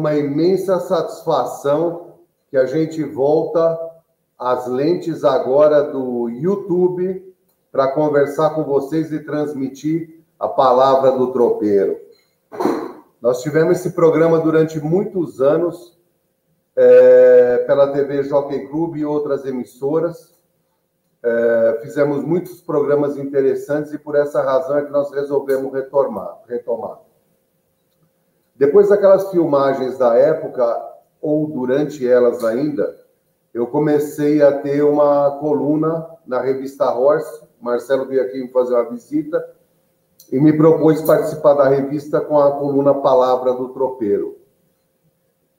uma imensa satisfação que a gente volta às lentes agora do YouTube para conversar com vocês e transmitir a palavra do tropeiro. Nós tivemos esse programa durante muitos anos é, pela TV Jockey Club e outras emissoras. É, fizemos muitos programas interessantes e por essa razão é que nós resolvemos retomar. retomar. Depois daquelas filmagens da época, ou durante elas ainda, eu comecei a ter uma coluna na revista Horse. Marcelo veio aqui me fazer uma visita e me propôs participar da revista com a coluna Palavra do Tropeiro.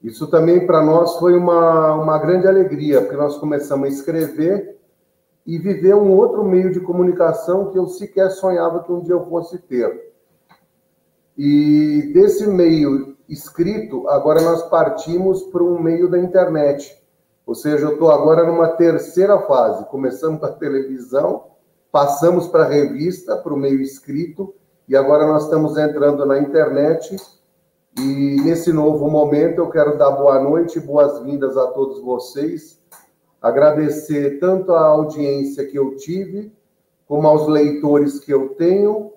Isso também para nós foi uma, uma grande alegria, porque nós começamos a escrever e viver um outro meio de comunicação que eu sequer sonhava que um dia eu fosse ter. E desse meio escrito, agora nós partimos para um meio da internet. Ou seja, eu estou agora numa terceira fase. Começamos com a televisão, passamos para a revista, para o meio escrito, e agora nós estamos entrando na internet. E nesse novo momento eu quero dar boa noite e boas-vindas a todos vocês. Agradecer tanto a audiência que eu tive, como aos leitores que eu tenho,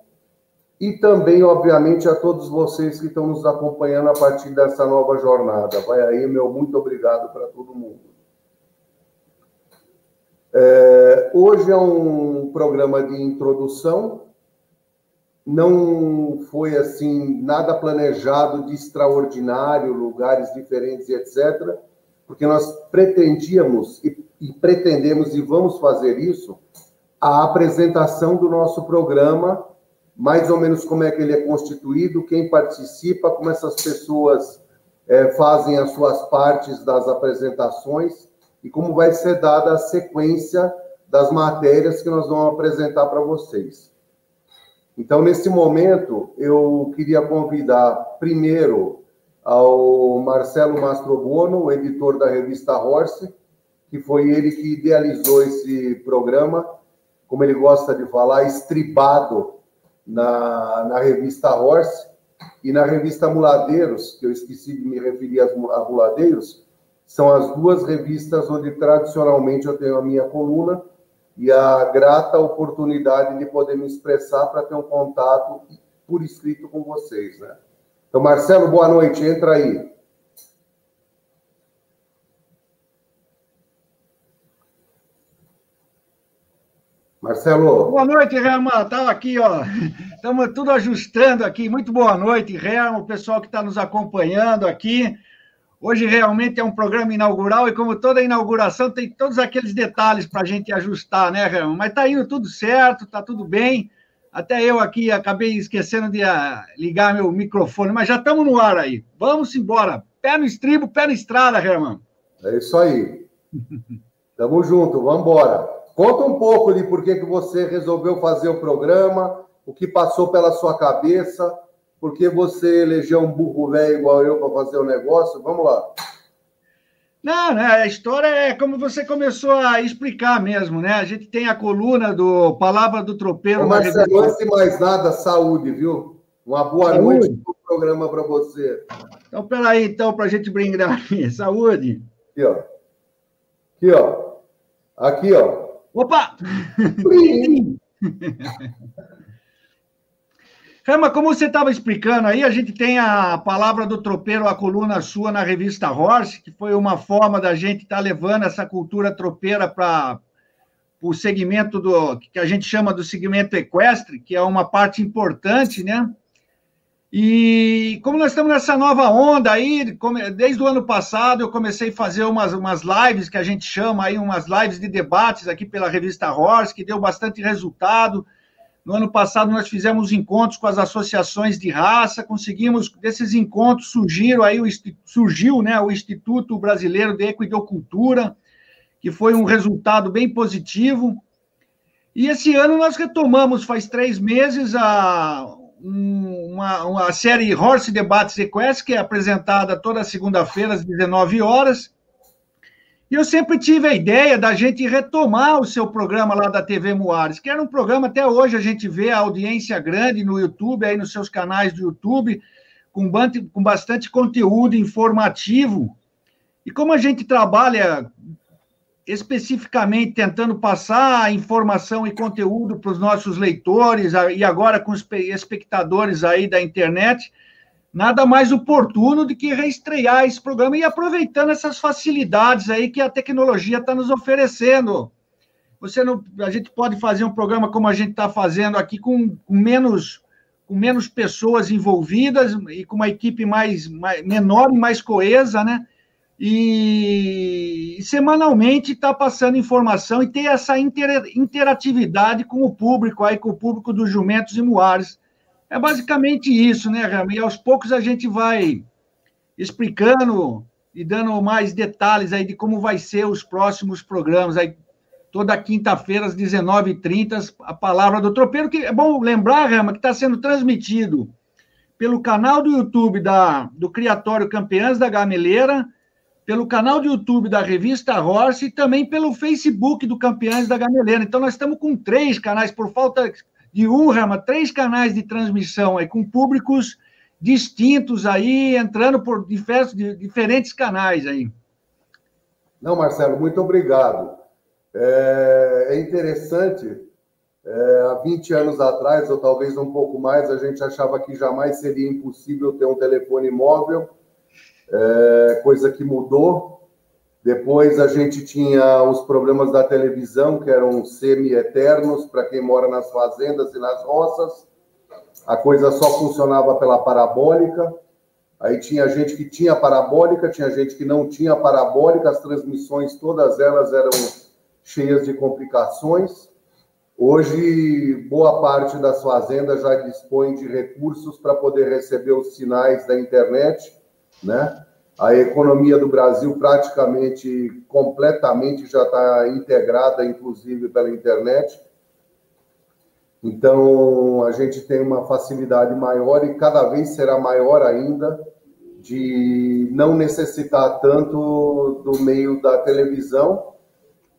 e também, obviamente, a todos vocês que estão nos acompanhando a partir dessa nova jornada. Vai aí, meu muito obrigado para todo mundo. É, hoje é um programa de introdução, não foi assim nada planejado de extraordinário, lugares diferentes, etc., porque nós pretendíamos e, e pretendemos e vamos fazer isso a apresentação do nosso programa mais ou menos como é que ele é constituído, quem participa, como essas pessoas é, fazem as suas partes das apresentações e como vai ser dada a sequência das matérias que nós vamos apresentar para vocês. Então, nesse momento, eu queria convidar primeiro ao Marcelo Mastrobono, editor da revista Horse, que foi ele que idealizou esse programa, como ele gosta de falar, estribado na, na revista Horse e na revista Muladeiros, que eu esqueci de me referir a Muladeiros, são as duas revistas onde tradicionalmente eu tenho a minha coluna e a grata oportunidade de poder me expressar para ter um contato por escrito com vocês, né? Então, Marcelo, boa noite, entra aí. Marcelo. Boa noite, Herman. Estava aqui, ó. Estamos tudo ajustando aqui. Muito boa noite, Herman, o pessoal que está nos acompanhando aqui. Hoje realmente é um programa inaugural e, como toda inauguração, tem todos aqueles detalhes para a gente ajustar, né, Herman? Mas está indo tudo certo, está tudo bem. Até eu aqui acabei esquecendo de ah, ligar meu microfone, mas já estamos no ar aí. Vamos embora. Pé no estribo, pé na estrada, Herman. É isso aí. Tamo junto, vamos embora. Conta um pouco de por que, que você resolveu fazer o programa, o que passou pela sua cabeça, por que você elegeu um burro velho igual eu para fazer o negócio. Vamos lá. Não, né? A história é como você começou a explicar mesmo, né? A gente tem a coluna do Palavra do Tropeiro. Marcelo, antes de mais nada, saúde, viu? Uma boa saúde. noite no programa para você. Então, peraí, então, para a gente brindar aqui. Saúde. Aqui, ó. Aqui, ó. Aqui, ó. Opa! Rama, como você estava explicando aí, a gente tem a palavra do tropeiro, a coluna sua na revista Horse, que foi uma forma da gente estar tá levando essa cultura tropeira para o segmento do que a gente chama do segmento equestre, que é uma parte importante, né? E como nós estamos nessa nova onda aí, desde o ano passado eu comecei a fazer umas, umas lives que a gente chama aí, umas lives de debates aqui pela revista Horse, que deu bastante resultado. No ano passado nós fizemos encontros com as associações de raça, conseguimos, desses encontros surgiram aí, surgiu né, o Instituto Brasileiro de Equidocultura, que foi um resultado bem positivo. E esse ano nós retomamos, faz três meses, a, uma, uma série Horse Debates Request, que é apresentada toda segunda-feira às 19 horas. E eu sempre tive a ideia da gente retomar o seu programa lá da TV Moares, que era um programa, até hoje a gente vê a audiência grande no YouTube, aí nos seus canais do YouTube, com, com bastante conteúdo informativo. E como a gente trabalha especificamente tentando passar informação e conteúdo para os nossos leitores e agora com os espectadores aí da internet, nada mais oportuno do que reestrear esse programa e aproveitando essas facilidades aí que a tecnologia está nos oferecendo. Você não, a gente pode fazer um programa como a gente está fazendo aqui com, com, menos com menos pessoas envolvidas e com uma equipe mais, mais menor e mais coesa, né? E, semanalmente está passando informação e ter essa inter, interatividade com o público, aí com o público dos jumentos e muares. É basicamente isso, né, Rama? E aos poucos a gente vai explicando e dando mais detalhes aí de como vai ser os próximos programas. Aí, toda quinta-feira, às 19h30, a palavra do tropeiro, que é bom lembrar, Rama, que está sendo transmitido pelo canal do YouTube da, do Criatório Campeãs da Gameleira, pelo canal do YouTube da revista Horse e também pelo Facebook do Campeões da Gameleira. Então, nós estamos com três canais, por falta de um, três canais de transmissão aí, com públicos distintos aí, entrando por diversos, diferentes canais aí. Não, Marcelo, muito obrigado. É, é interessante, é, há 20 anos atrás, ou talvez um pouco mais, a gente achava que jamais seria impossível ter um telefone móvel é, coisa que mudou. Depois a gente tinha os problemas da televisão, que eram semi-eternos para quem mora nas fazendas e nas roças. A coisa só funcionava pela parabólica. Aí tinha gente que tinha parabólica, tinha gente que não tinha parabólica, as transmissões, todas elas eram cheias de complicações. Hoje, boa parte das fazendas já dispõe de recursos para poder receber os sinais da internet né? A economia do Brasil praticamente, completamente já está integrada, inclusive pela internet. Então, a gente tem uma facilidade maior e cada vez será maior ainda de não necessitar tanto do meio da televisão.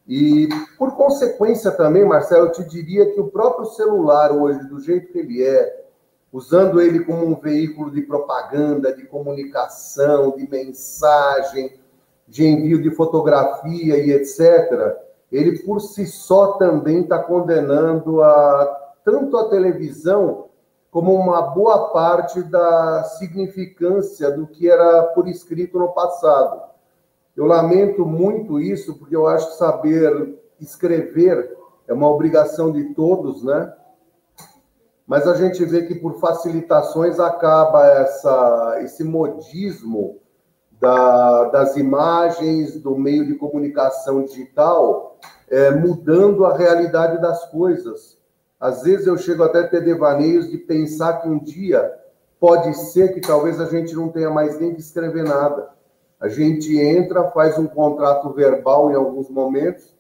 E, por consequência também, Marcelo, eu te diria que o próprio celular hoje, do jeito que ele é, usando ele como um veículo de propaganda, de comunicação, de mensagem, de envio de fotografia e etc., ele por si só também está condenando a, tanto a televisão como uma boa parte da significância do que era por escrito no passado. Eu lamento muito isso, porque eu acho que saber escrever é uma obrigação de todos, né? Mas a gente vê que por facilitações acaba essa, esse modismo da, das imagens, do meio de comunicação digital, é, mudando a realidade das coisas. Às vezes eu chego até a ter devaneios de pensar que um dia pode ser que talvez a gente não tenha mais nem que escrever nada. A gente entra, faz um contrato verbal em alguns momentos,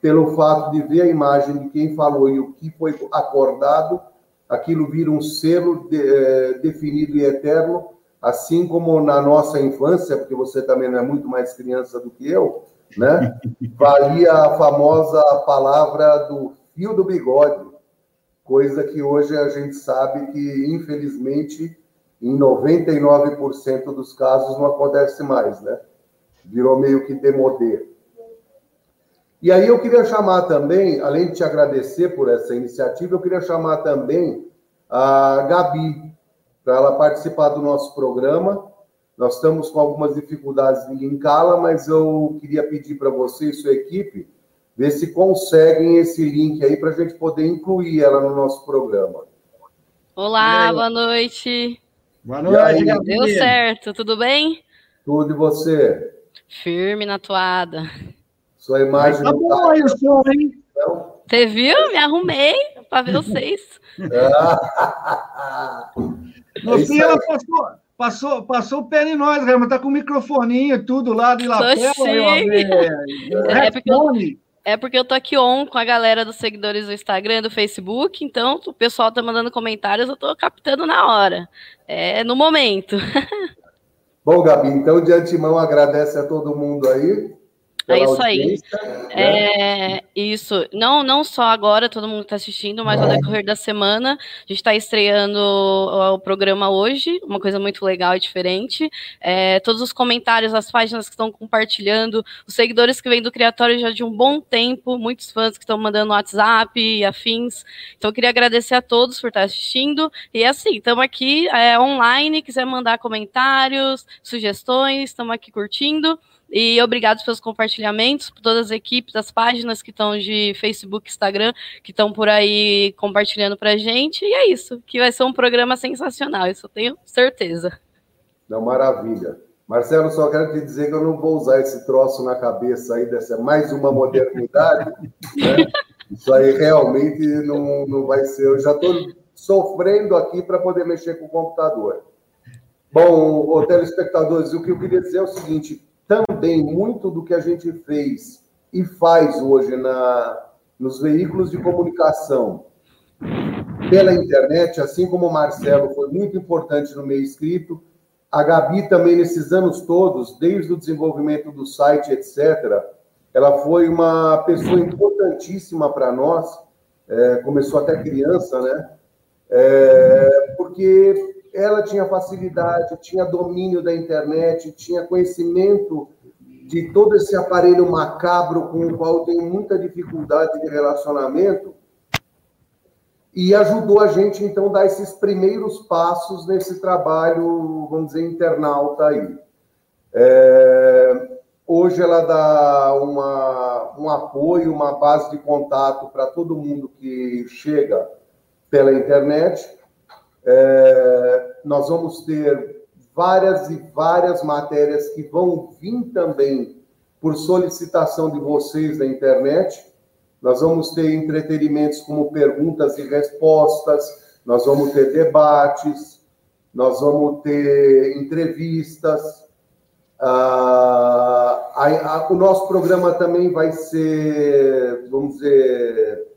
pelo fato de ver a imagem de quem falou e o que foi acordado, aquilo vira um selo de, é, definido e eterno, assim como na nossa infância, porque você também não é muito mais criança do que eu, né? Valia a famosa palavra do fio do bigode, coisa que hoje a gente sabe que, infelizmente, em 99% dos casos não acontece mais, né? Virou meio que demodê. E aí eu queria chamar também, além de te agradecer por essa iniciativa, eu queria chamar também a Gabi para ela participar do nosso programa. Nós estamos com algumas dificuldades de linká-la, mas eu queria pedir para você e sua equipe ver se conseguem esse link aí para a gente poder incluir ela no nosso programa. Olá, boa noite. Boa noite, Gabi. Deu certo, tudo bem? Tudo e você? Firme na toada. Sua imagem. Tá bom aí o som, hein? Você viu? Me arrumei para ver vocês. no fim, ela passou, passou, passou o pé em nós, Rama. Tá com o microfoninho e tudo lá de lapela. É porque, eu, é porque eu tô aqui on com a galera dos seguidores do Instagram do Facebook, então o pessoal tá mandando comentários, eu tô captando na hora. É no momento. Bom, Gabi, então de antemão agradece a todo mundo aí. É isso aí. Né? É isso. Não, não só agora, todo mundo está assistindo, mas ao decorrer da semana, a gente está estreando o, programa hoje, uma coisa muito legal e diferente. É, todos os comentários, as páginas que estão compartilhando, os seguidores que vêm do Criatório já de um bom tempo, muitos fãs que estão mandando WhatsApp e afins. Então, eu queria agradecer a todos por estar assistindo. E assim, estamos aqui é, online, quiser mandar comentários, sugestões, estamos aqui curtindo. E obrigado pelos compartilhamentos, por todas as equipes, as páginas que estão de Facebook, Instagram, que estão por aí compartilhando para gente. E é isso, que vai ser um programa sensacional, isso eu tenho certeza. Não, maravilha. Marcelo, só quero te dizer que eu não vou usar esse troço na cabeça aí, dessa mais uma modernidade. né? Isso aí realmente não, não vai ser. Eu já estou sofrendo aqui para poder mexer com o computador. Bom, telespectadores, o que eu queria dizer é o seguinte: também muito do que a gente fez e faz hoje na, nos veículos de comunicação pela internet, assim como o Marcelo foi muito importante no meio escrito, a Gabi também nesses anos todos, desde o desenvolvimento do site, etc., ela foi uma pessoa importantíssima para nós, é, começou até criança, né? É, porque ela tinha facilidade, tinha domínio da internet, tinha conhecimento de todo esse aparelho macabro com o qual tem muita dificuldade de relacionamento e ajudou a gente então dar esses primeiros passos nesse trabalho, vamos dizer, internauta aí. É, hoje ela dá uma, um apoio, uma base de contato para todo mundo que chega pela internet é, nós vamos ter várias e várias matérias que vão vir também por solicitação de vocês da internet. Nós vamos ter entretenimentos como perguntas e respostas, nós vamos ter debates, nós vamos ter entrevistas. Ah, a, a, o nosso programa também vai ser, vamos dizer,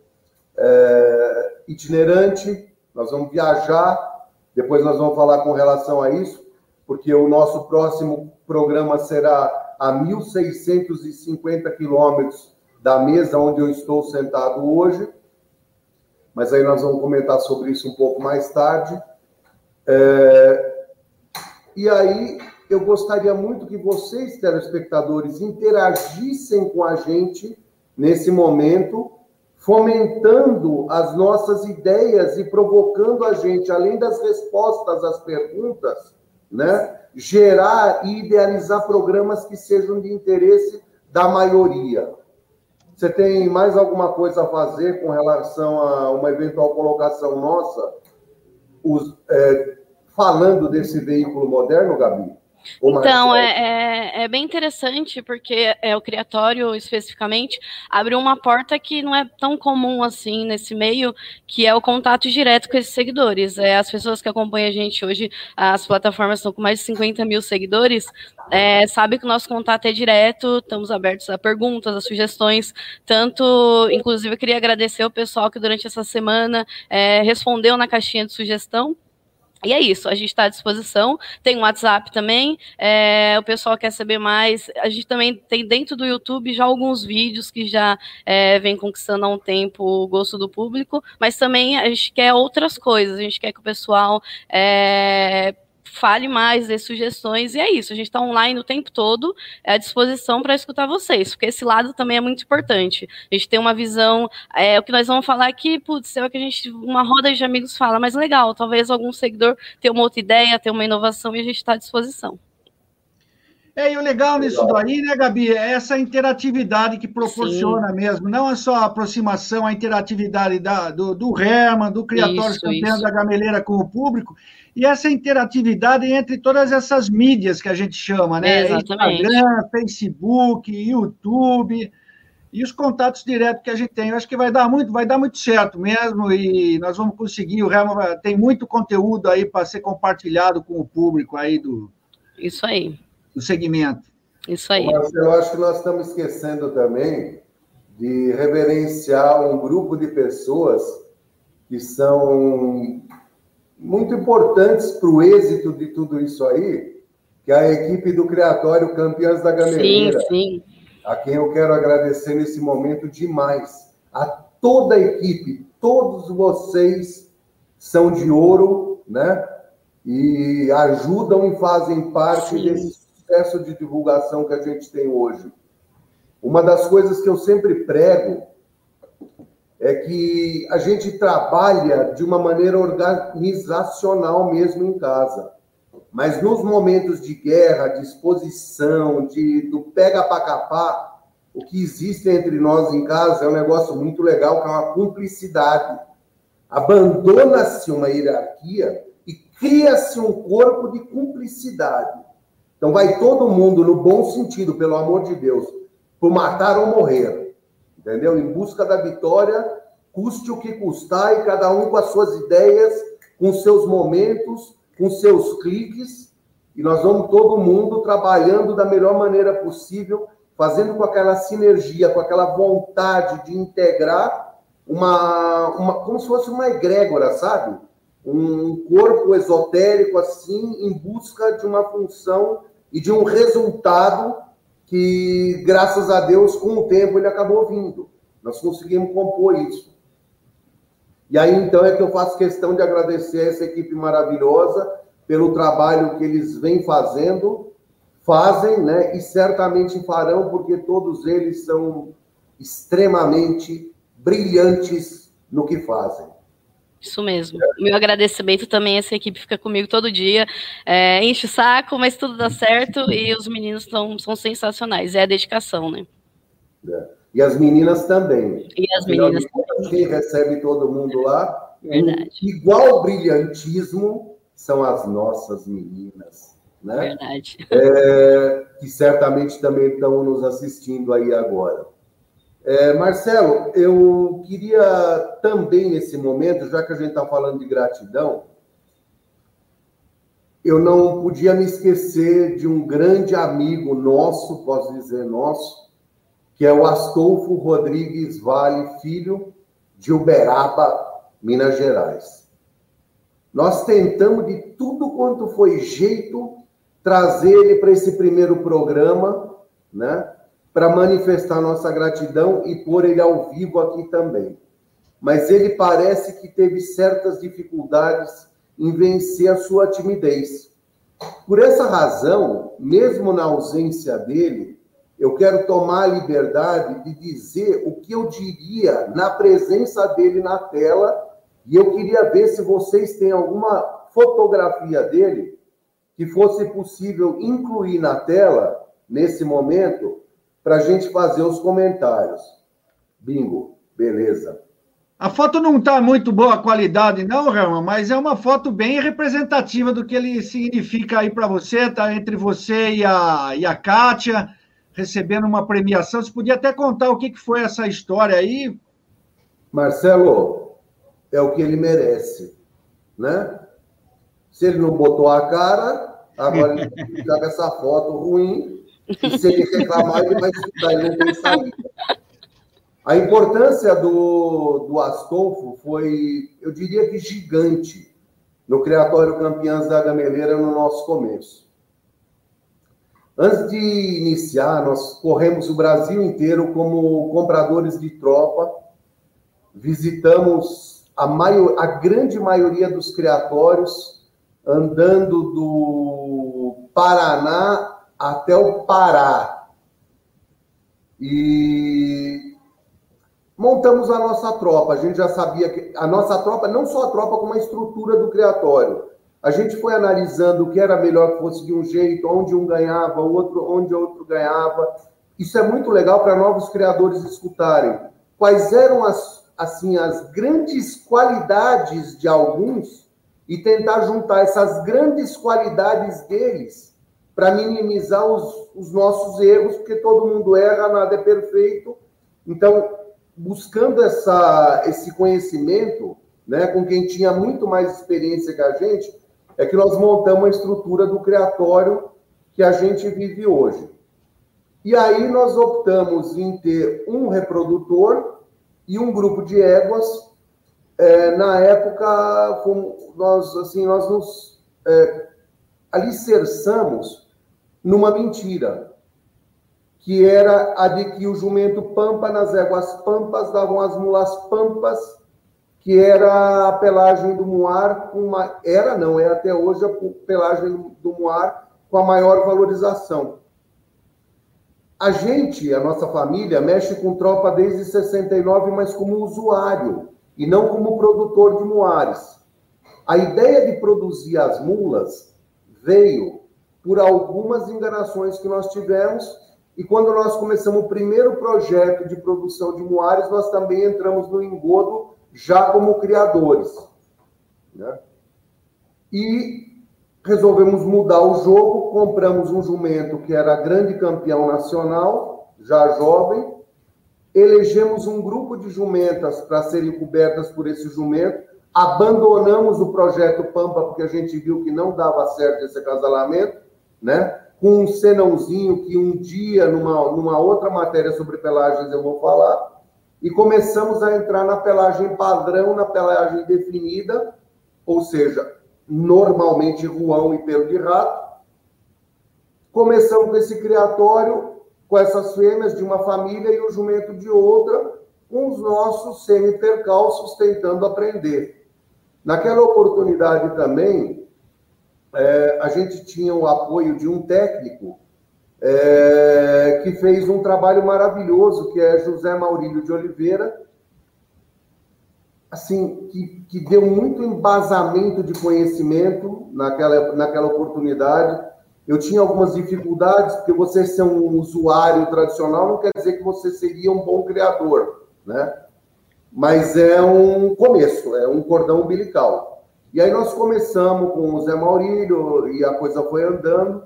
é, itinerante, nós vamos viajar, depois nós vamos falar com relação a isso, porque o nosso próximo programa será a 1.650 quilômetros da mesa onde eu estou sentado hoje, mas aí nós vamos comentar sobre isso um pouco mais tarde. É... E aí eu gostaria muito que vocês, telespectadores, interagissem com a gente nesse momento fomentando as nossas ideias e provocando a gente, além das respostas às perguntas, né, gerar e idealizar programas que sejam de interesse da maioria. Você tem mais alguma coisa a fazer com relação a uma eventual colocação nossa, os, é, falando desse veículo moderno, Gabi? Então, é, é, é, bem interessante, porque é, o criatório, especificamente, abriu uma porta que não é tão comum assim nesse meio, que é o contato direto com esses seguidores. É, as pessoas que acompanham a gente hoje, as plataformas estão com mais de 50 mil seguidores, é, sabe que o nosso contato é direto, estamos abertos a perguntas, a sugestões, tanto, inclusive, eu queria agradecer o pessoal que durante essa semana é, respondeu na caixinha de sugestão, e é isso, a gente está à disposição. Tem um WhatsApp também. É, o pessoal quer saber mais. A gente também tem dentro do YouTube já alguns vídeos que já é, vem conquistando há um tempo o gosto do público, mas também a gente quer outras coisas. A gente quer que o pessoal é, fale mais, dê sugestões, e é isso. A gente está online o tempo todo, é à disposição para escutar vocês, porque esse lado também é muito importante. A gente tem uma visão, é, o que nós vamos falar aqui, putz, é o que a gente, uma roda de amigos fala, mas legal, talvez algum seguidor tenha uma outra ideia, tenha uma inovação, e a gente está à disposição. É, e o legal nisso daí, né, Gabi, é essa interatividade que proporciona Sim. mesmo, não é só a aproximação, a interatividade da, do, do Herman, do Criatório Campeão da Gameleira com o público, e essa interatividade entre todas essas mídias que a gente chama, né? Exatamente. Instagram, Facebook, YouTube e os contatos diretos que a gente tem. Eu acho que vai dar muito, vai dar muito certo mesmo e nós vamos conseguir. O Herman tem muito conteúdo aí para ser compartilhado com o público aí do. Isso aí do segmento. Isso aí. Mas eu acho que nós estamos esquecendo também de reverenciar um grupo de pessoas que são muito importantes para o êxito de tudo isso aí, que é a equipe do Criatório Campeãs da Gameleira. Sim, sim. a quem eu quero agradecer nesse momento demais, a toda a equipe, todos vocês são de ouro, né? E ajudam e fazem parte Sim. desse sucesso de divulgação que a gente tem hoje. Uma das coisas que eu sempre prego é que a gente trabalha de uma maneira organizacional mesmo em casa. Mas nos momentos de guerra, de exposição, de, do pega para capar, o que existe entre nós em casa é um negócio muito legal, que é uma cumplicidade. Abandona-se uma hierarquia e cria-se um corpo de cumplicidade. Então vai todo mundo, no bom sentido, pelo amor de Deus, por matar ou morrer entendeu? Em busca da vitória, custe o que custar, e cada um com as suas ideias, com seus momentos, com seus cliques, e nós vamos todo mundo trabalhando da melhor maneira possível, fazendo com aquela sinergia, com aquela vontade de integrar uma, uma como se fosse uma egrégora, sabe? Um corpo esotérico assim, em busca de uma função e de um resultado que, graças a Deus, com o tempo ele acabou vindo. Nós conseguimos compor isso. E aí, então, é que eu faço questão de agradecer a essa equipe maravilhosa pelo trabalho que eles vêm fazendo, fazem, né? E certamente farão, porque todos eles são extremamente brilhantes no que fazem. Isso mesmo. Meu agradecimento também, essa equipe fica comigo todo dia. É, enche o saco, mas tudo dá certo e os meninos tão, são sensacionais. É a dedicação, né? É. E as meninas também. E as meninas também. Quem recebe todo mundo lá. Verdade. Igual brilhantismo são as nossas meninas. Né? Verdade. É, que certamente também estão nos assistindo aí agora. É, Marcelo, eu queria também, nesse momento, já que a gente está falando de gratidão, eu não podia me esquecer de um grande amigo nosso, posso dizer nosso, que é o Astolfo Rodrigues Vale, filho de Uberaba, Minas Gerais. Nós tentamos de tudo quanto foi jeito trazer ele para esse primeiro programa, né? Para manifestar nossa gratidão e pôr ele ao vivo aqui também. Mas ele parece que teve certas dificuldades em vencer a sua timidez. Por essa razão, mesmo na ausência dele, eu quero tomar a liberdade de dizer o que eu diria na presença dele na tela, e eu queria ver se vocês têm alguma fotografia dele que fosse possível incluir na tela nesse momento para a gente fazer os comentários. Bingo, beleza. A foto não está muito boa a qualidade, não, Rama, mas é uma foto bem representativa do que ele significa aí para você, Está entre você e a, e a Kátia, recebendo uma premiação. Você podia até contar o que, que foi essa história aí? Marcelo, é o que ele merece, né? Se ele não botou a cara, agora ele joga essa foto ruim e se ele reclamar, ele vai estudar, ele não tem saída. A importância do, do Astolfo foi, eu diria que gigante, no Criatório Campeãs da Gameleira no nosso começo. Antes de iniciar, nós corremos o Brasil inteiro como compradores de tropa, visitamos a, maior, a grande maioria dos criatórios, andando do Paraná até o Pará. E montamos a nossa tropa. A gente já sabia que a nossa tropa, não só a tropa, como a estrutura do criatório. A gente foi analisando o que era melhor que fosse de um jeito, onde um ganhava, outro, onde outro ganhava. Isso é muito legal para novos criadores escutarem. Quais eram as, assim, as grandes qualidades de alguns e tentar juntar essas grandes qualidades deles para minimizar os, os nossos erros, porque todo mundo erra, nada é perfeito. Então, buscando essa, esse conhecimento, né, com quem tinha muito mais experiência que a gente, é que nós montamos a estrutura do criatório que a gente vive hoje. E aí nós optamos em ter um reprodutor e um grupo de éguas. É, na época, nós assim nós nos é, alicerçamos numa mentira. que era a de que o jumento pampa nas éguas pampas davam as mulas pampas, que era a pelagem do muar, uma, era não, é até hoje a pelagem do muar com a maior valorização. A gente, a nossa família, mexe com tropa desde 69, mas como usuário e não como produtor de muares. A ideia de produzir as mulas veio por algumas enganações que nós tivemos e quando nós começamos o primeiro projeto de produção de muares, nós também entramos no engodo já como criadores. Né? E resolvemos mudar o jogo, compramos um jumento que era grande campeão nacional, já jovem, elegemos um grupo de jumentas para serem cobertas por esse jumento, abandonamos o projeto Pampa porque a gente viu que não dava certo esse acasalamento, né? Com um senãozinho que um dia, numa, numa outra matéria sobre pelagens, eu vou falar, e começamos a entrar na pelagem padrão, na pelagem definida, ou seja, normalmente ruão e pelo de rato. Começamos com esse criatório, com essas fêmeas de uma família e o jumento de outra, com os nossos semi-percalços tentando aprender. Naquela oportunidade também, é, a gente tinha o apoio de um técnico é, que fez um trabalho maravilhoso, que é José Maurílio de Oliveira, assim, que, que deu muito embasamento de conhecimento naquela, naquela oportunidade. Eu tinha algumas dificuldades, porque você ser um usuário tradicional não quer dizer que você seria um bom criador, né? Mas é um começo, é um cordão umbilical. E aí nós começamos com o Zé Maurílio e a coisa foi andando.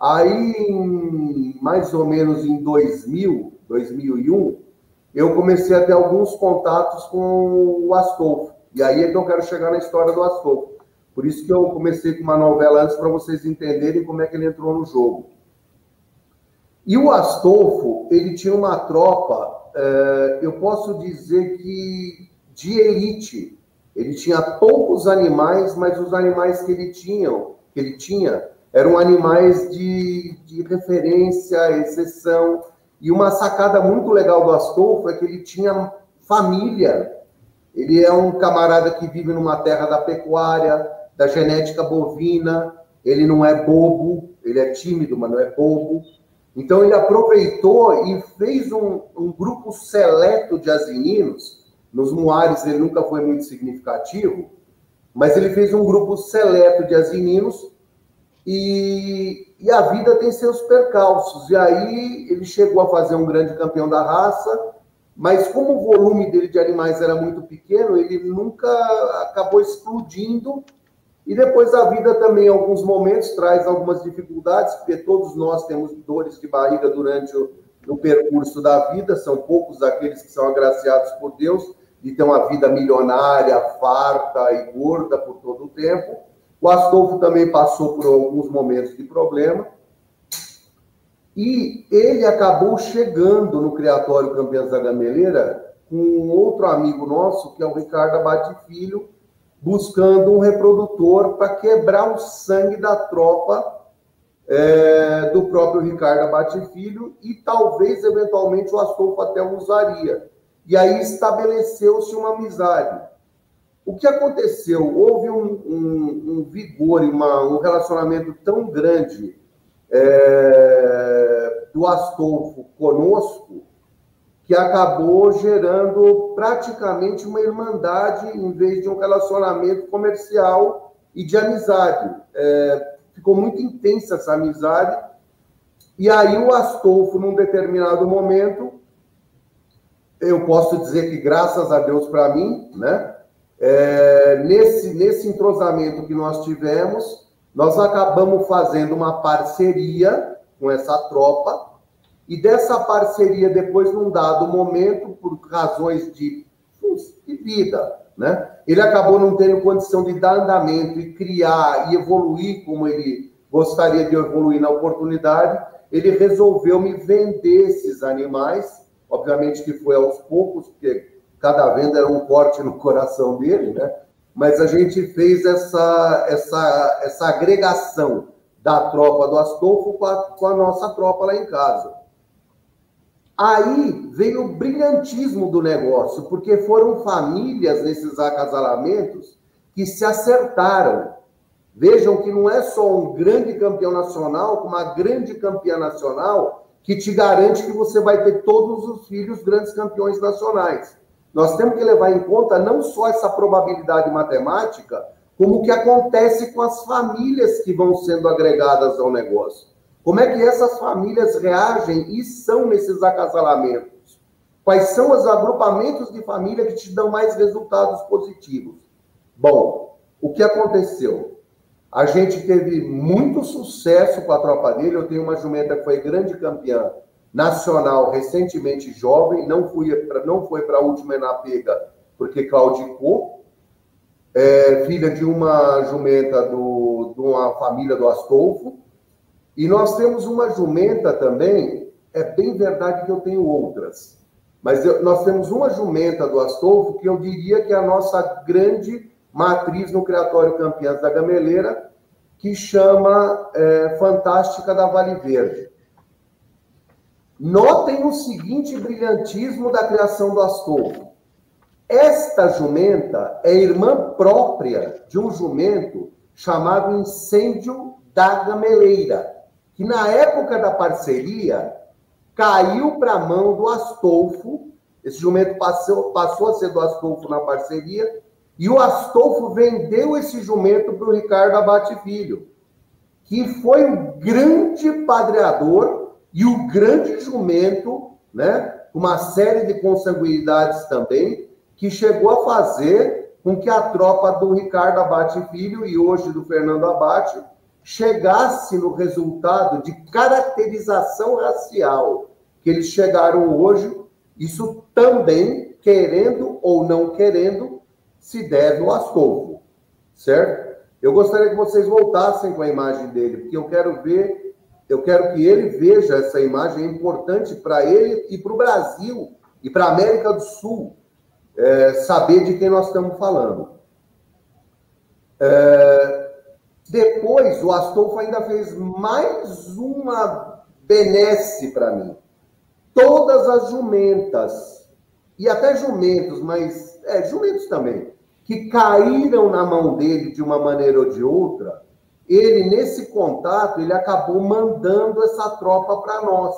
Aí, em, mais ou menos em 2000, 2001, eu comecei a ter alguns contatos com o Astolfo. E aí é que eu quero chegar na história do Astolfo. Por isso que eu comecei com uma novela antes para vocês entenderem como é que ele entrou no jogo. E o Astolfo, ele tinha uma tropa, é, eu posso dizer que de elite. Ele tinha poucos animais, mas os animais que ele tinha, que ele tinha eram animais de, de referência, exceção. E uma sacada muito legal do Astolfo é que ele tinha família. Ele é um camarada que vive numa terra da pecuária, da genética bovina. Ele não é bobo, ele é tímido, mas não é bobo. Então ele aproveitou e fez um, um grupo seleto de asininos. Nos muares ele nunca foi muito significativo, mas ele fez um grupo seleto de asininos e, e a vida tem seus percalços. E aí ele chegou a fazer um grande campeão da raça, mas como o volume dele de animais era muito pequeno, ele nunca acabou explodindo. E depois a vida também, em alguns momentos, traz algumas dificuldades, porque todos nós temos dores de barriga durante o, o percurso da vida, são poucos aqueles que são agraciados por Deus e ter uma vida milionária, farta e gorda por todo o tempo. O Astolfo também passou por alguns momentos de problema. E ele acabou chegando no Criatório Campeões da Gameleira com um outro amigo nosso, que é o Ricardo Abate Filho, buscando um reprodutor para quebrar o sangue da tropa é, do próprio Ricardo Abate Filho e talvez, eventualmente, o Astolfo até usaria. E aí estabeleceu-se uma amizade. O que aconteceu? Houve um, um, um vigor e um relacionamento tão grande é, do Astolfo conosco que acabou gerando praticamente uma irmandade em vez de um relacionamento comercial e de amizade. É, ficou muito intensa essa amizade. E aí o Astolfo, num determinado momento, eu posso dizer que graças a Deus para mim, né? É, nesse, nesse entrosamento que nós tivemos, nós acabamos fazendo uma parceria com essa tropa, e dessa parceria, depois, num dado momento, por razões de, de vida, né? ele acabou não tendo condição de dar andamento e criar e evoluir como ele gostaria de evoluir na oportunidade, ele resolveu me vender esses animais, obviamente que foi aos poucos, porque cada venda era um corte no coração dele, né? Mas a gente fez essa, essa, essa agregação da tropa do Astolfo com a, com a nossa tropa lá em casa. Aí veio o brilhantismo do negócio, porque foram famílias nesses acasalamentos que se acertaram. Vejam que não é só um grande campeão nacional, como uma grande campeã nacional, que te garante que você vai ter todos os filhos grandes campeões nacionais. Nós temos que levar em conta não só essa probabilidade matemática, como o que acontece com as famílias que vão sendo agregadas ao negócio. Como é que essas famílias reagem e são nesses acasalamentos? Quais são os agrupamentos de família que te dão mais resultados positivos? Bom, o que aconteceu? A gente teve muito sucesso com a tropa dele. Eu tenho uma jumenta que foi grande campeã nacional recentemente jovem, não, fui pra, não foi para a última Enapega porque claudicou, é, filha de uma jumenta do, de uma família do Astolfo, e nós temos uma jumenta também, é bem verdade que eu tenho outras, mas eu, nós temos uma jumenta do Astolfo que eu diria que é a nossa grande matriz no Criatório Campeãs da Gameleira, que chama é, Fantástica da Vale Verde. Notem o seguinte brilhantismo da criação do Astolfo. Esta jumenta é irmã própria de um jumento chamado Incêndio da Gameleira, que na época da parceria caiu para a mão do Astolfo. Esse jumento passou, passou a ser do Astolfo na parceria, e o Astolfo vendeu esse jumento para o Ricardo Abate Filho, que foi um grande padreador e o grande jumento, né, uma série de consanguinidades também, que chegou a fazer com que a tropa do Ricardo Abate Filho e hoje do Fernando Abate chegasse no resultado de caracterização racial que eles chegaram hoje, isso também, querendo ou não querendo, se deve ao Astolfo, certo? Eu gostaria que vocês voltassem com a imagem dele, porque eu quero ver eu quero que ele veja essa imagem, é importante para ele e para o Brasil e para a América do Sul é, saber de quem nós estamos falando. É, depois, o Astolfo ainda fez mais uma benesse para mim. Todas as jumentas, e até jumentos, mas é, jumentos também, que caíram na mão dele de uma maneira ou de outra, ele, nesse contato, ele acabou mandando essa tropa para nós.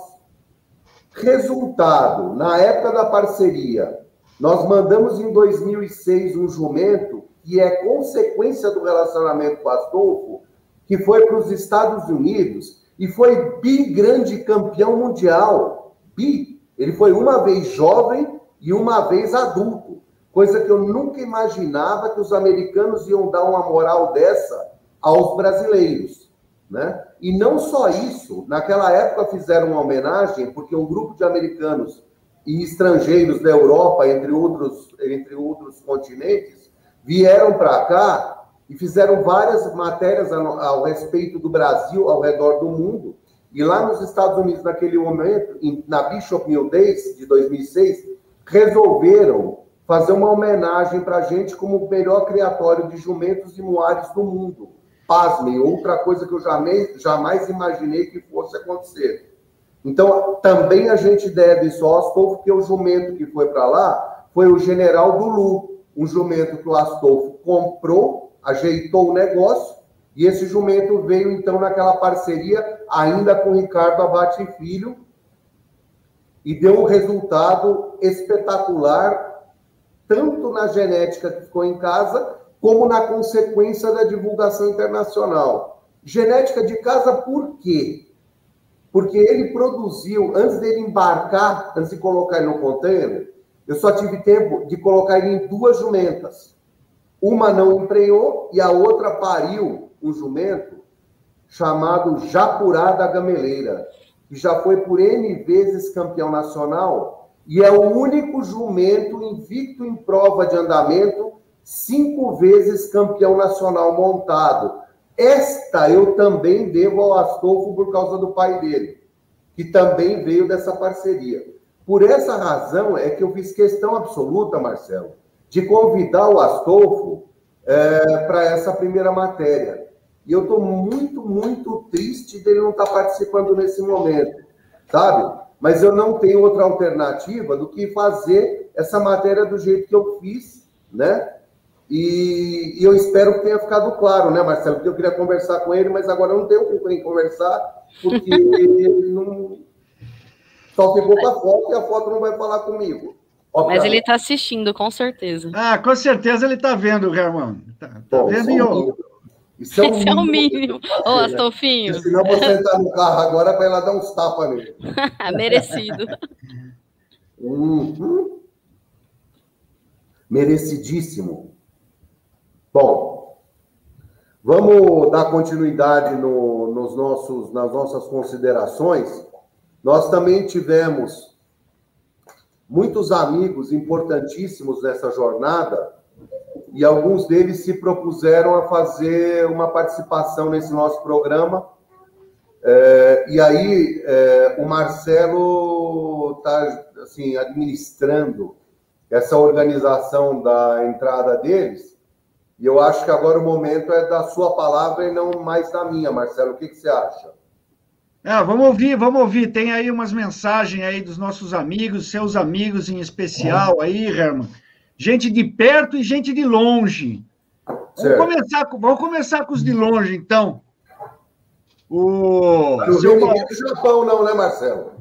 Resultado, na época da parceria, nós mandamos em 2006 um jumento que é consequência do relacionamento com Astolfo, que foi para os Estados Unidos e foi bi grande campeão mundial. Bi. Ele foi uma vez jovem e uma vez adulto. Coisa que eu nunca imaginava que os americanos iam dar uma moral dessa aos brasileiros. Né? E não só isso, naquela época fizeram uma homenagem, porque um grupo de americanos e estrangeiros da Europa, entre outros, entre outros continentes, vieram para cá e fizeram várias matérias ao, respeito do Brasil ao redor do mundo. E lá nos Estados Unidos, naquele momento, na Bishop Mill Days de 2006, resolveram fazer uma homenagem para a gente como o melhor criatório de jumentos e muares do mundo pasmem, outra coisa que eu jamais, jamais imaginei que fosse acontecer. Então, também a gente deve ao Astolfo, porque o jumento que foi para lá foi o general do Lu, um jumento que o Astolfo comprou, ajeitou o negócio, e esse jumento veio, então, naquela parceria, ainda com Ricardo Abate Filho, e deu um resultado espetacular, tanto na genética que ficou em casa, como na consequência da divulgação internacional. Genética de casa, por quê? Porque ele produziu, antes dele embarcar, antes de colocar ele no container, eu só tive tempo de colocar ele em duas jumentas. Uma não emprenhou e a outra pariu um jumento chamado Japurá da Gameleira, que já foi por N vezes campeão nacional e é o único jumento invicto em prova de andamento cinco vezes campeão nacional montado. Esta eu também devo ao Astolfo por causa do pai dele, que também veio dessa parceria. Por essa razão é que eu fiz questão absoluta, Marcelo, de convidar o Astolfo é, para essa primeira matéria. E eu estou muito, muito triste dele não estar tá participando nesse momento, sabe? Mas eu não tenho outra alternativa do que fazer essa matéria do jeito que eu fiz, né? E, e, eu espero que tenha ficado claro, né, Marcelo? Porque eu queria conversar com ele, mas agora eu não tenho com quem conversar, porque ele não. Só ficou com a foto e a foto não vai falar comigo. Mas ele está assistindo, com certeza. Ah, com certeza ele está vendo, Herman. Tá, tá vendo e eu... Isso é Esse mínimo. É o mínimo. Ô, Astolfinho. Se não, vou sentar no carro agora para lá dar uns tapas nele. Merecido. Uhum. Merecidíssimo. Bom, vamos dar continuidade no, nos nossos, nas nossas considerações. Nós também tivemos muitos amigos importantíssimos nessa jornada e alguns deles se propuseram a fazer uma participação nesse nosso programa. É, e aí é, o Marcelo está assim administrando essa organização da entrada deles. E eu acho que agora o momento é da sua palavra e não mais da minha, Marcelo. O que, que você acha? É, vamos ouvir, vamos ouvir. Tem aí umas mensagens aí dos nossos amigos, seus amigos em especial aí, Herman gente de perto e gente de longe. Vamos começar, com, vamos começar com os de longe, então. O não seu Mal... do Japão, não, né, Marcelo?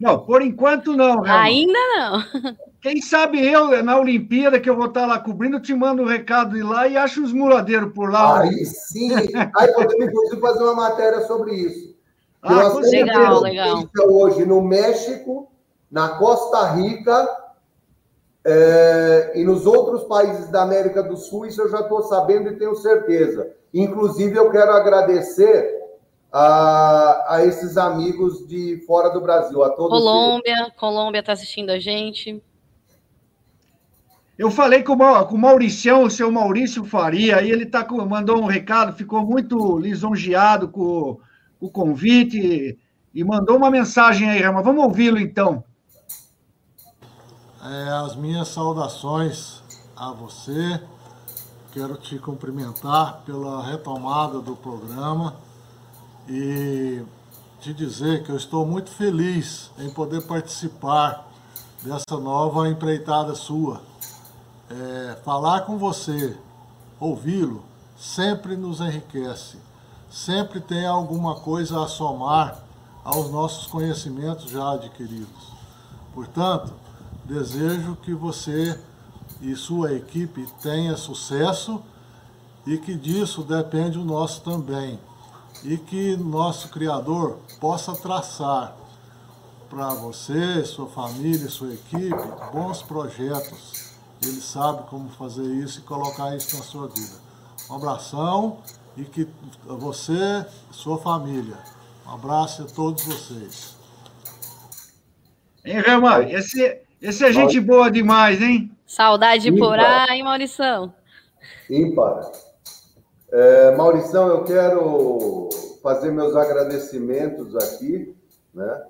Não, por enquanto não. Realmente. Ainda não. Quem sabe eu, na Olimpíada, que eu vou estar lá cobrindo, te mando um recado de lá e acho os muladeiros por lá. Aí sim. Aí podemos, inclusive, fazer uma matéria sobre isso. Ah, legal, legal. Hoje no México, na Costa Rica é, e nos outros países da América do Sul, isso eu já estou sabendo e tenho certeza. Inclusive, eu quero agradecer a, a esses amigos de fora do Brasil, a todos. Colômbia, eles. Colômbia está assistindo a gente. Eu falei com o, com o Mauricião, o seu Maurício Faria, e ele tá com, mandou um recado, ficou muito lisonjeado com, com o convite e mandou uma mensagem aí, Rama. Vamos ouvi-lo então é, as minhas saudações a você. Quero te cumprimentar pela retomada do programa e te dizer que eu estou muito feliz em poder participar dessa nova empreitada sua. É, falar com você, ouvi-lo, sempre nos enriquece, sempre tem alguma coisa a somar aos nossos conhecimentos já adquiridos. Portanto, Desejo que você e sua equipe tenha sucesso e que disso depende o nosso também. E que nosso Criador possa traçar para você, sua família, sua equipe, bons projetos. Ele sabe como fazer isso e colocar isso na sua vida. Um abração e que você, sua família. Um abraço a todos vocês. Hein, Reman, esse, esse é gente boa demais, hein? Saudade Ímpar. por aí, Maurição. Ímpar. É, Maurição, eu quero fazer meus agradecimentos aqui, né?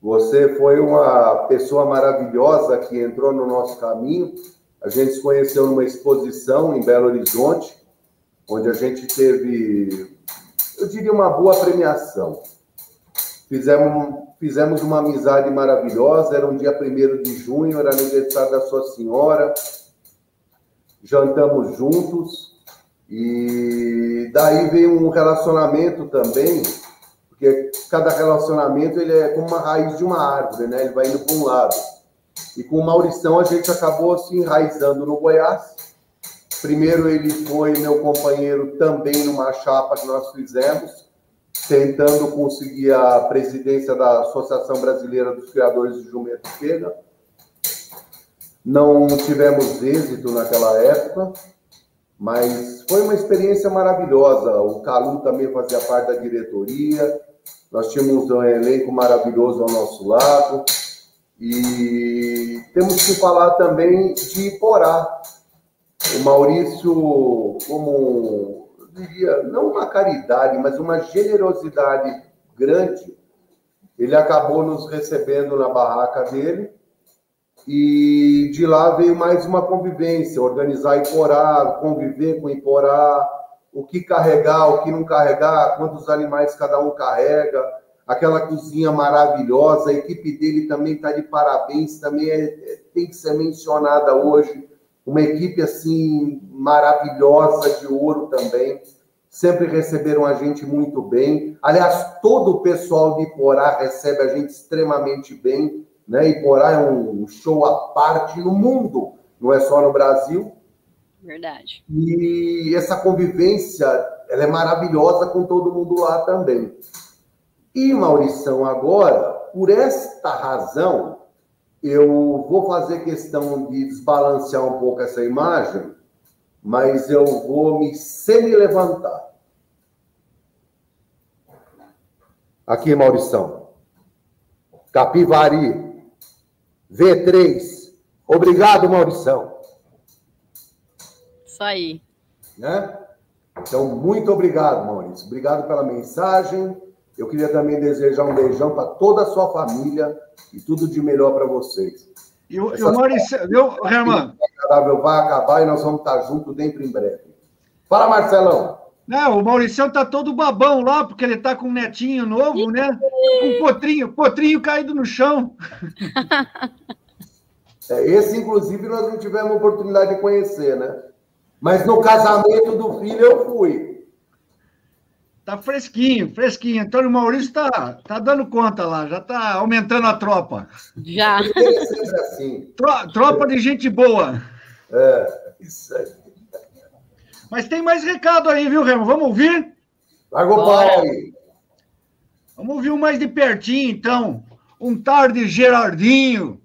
Você foi uma pessoa maravilhosa que entrou no nosso caminho. A gente se conheceu numa exposição em Belo Horizonte, onde a gente teve, eu diria, uma boa premiação. Fizemos Fizemos uma amizade maravilhosa. Era um dia 1 de junho, era aniversário da sua senhora. Jantamos juntos. E daí veio um relacionamento também, porque cada relacionamento ele é como uma raiz de uma árvore, né? Ele vai indo para um lado. E com o Maurição a gente acabou se enraizando no Goiás. Primeiro ele foi meu companheiro também numa chapa que nós fizemos tentando conseguir a presidência da Associação Brasileira dos Criadores de Jumento Pega. Não tivemos êxito naquela época, mas foi uma experiência maravilhosa. O Calu também fazia parte da diretoria, nós tínhamos um elenco maravilhoso ao nosso lado. E temos que falar também de Porá. O Maurício, como diria, não uma caridade, mas uma generosidade grande, ele acabou nos recebendo na barraca dele e de lá veio mais uma convivência, organizar Iporá, conviver com Iporá, o que carregar, o que não carregar, quantos animais cada um carrega. aquela cozinha maravilhosa, a equipe dele também está de parabéns, também é, é, tem que ser mencionada hoje. Uma equipe assim maravilhosa de ouro também. Sempre receberam a gente muito bem. Aliás, todo o pessoal de Iporá recebe a gente extremamente bem. Né? Iporá é um show à parte no mundo, não é só no Brasil. Verdade. E essa convivência, ela é maravilhosa com todo mundo lá também. E, Maurição, agora, por esta razão, eu vou fazer questão de desbalancear um pouco essa imagem, mas eu vou me semi-levantar. Aqui, Maurição. Capivari. V3. Obrigado, Maurição. Isso aí. Né? Então, muito obrigado, Maurício. Obrigado pela mensagem. Eu queria também desejar um beijão para toda a sua família e tudo de melhor para vocês. E o, Maurício, viu, Herman? Vai acabar e nós vamos estar juntos dentro em breve. Fala, Marcelão. Não, o Mauricião tá todo babão lá, porque ele tá com um netinho novo, né? Com um potrinho, potrinho caído no chão. É, esse, inclusive, nós não tivemos oportunidade de conhecer, né? Mas no casamento do filho eu fui. Tá fresquinho, fresquinho. Antônio Maurício tá, tá dando conta lá, já tá aumentando a tropa. Já. É assim. Tro, tropa de gente boa. É, isso aí. Mas tem mais recado aí, viu, Remo? Vamos ouvir? Larga o pau aí. Vamos ouvir um mais de pertinho, então. Um tarde Gerardinho.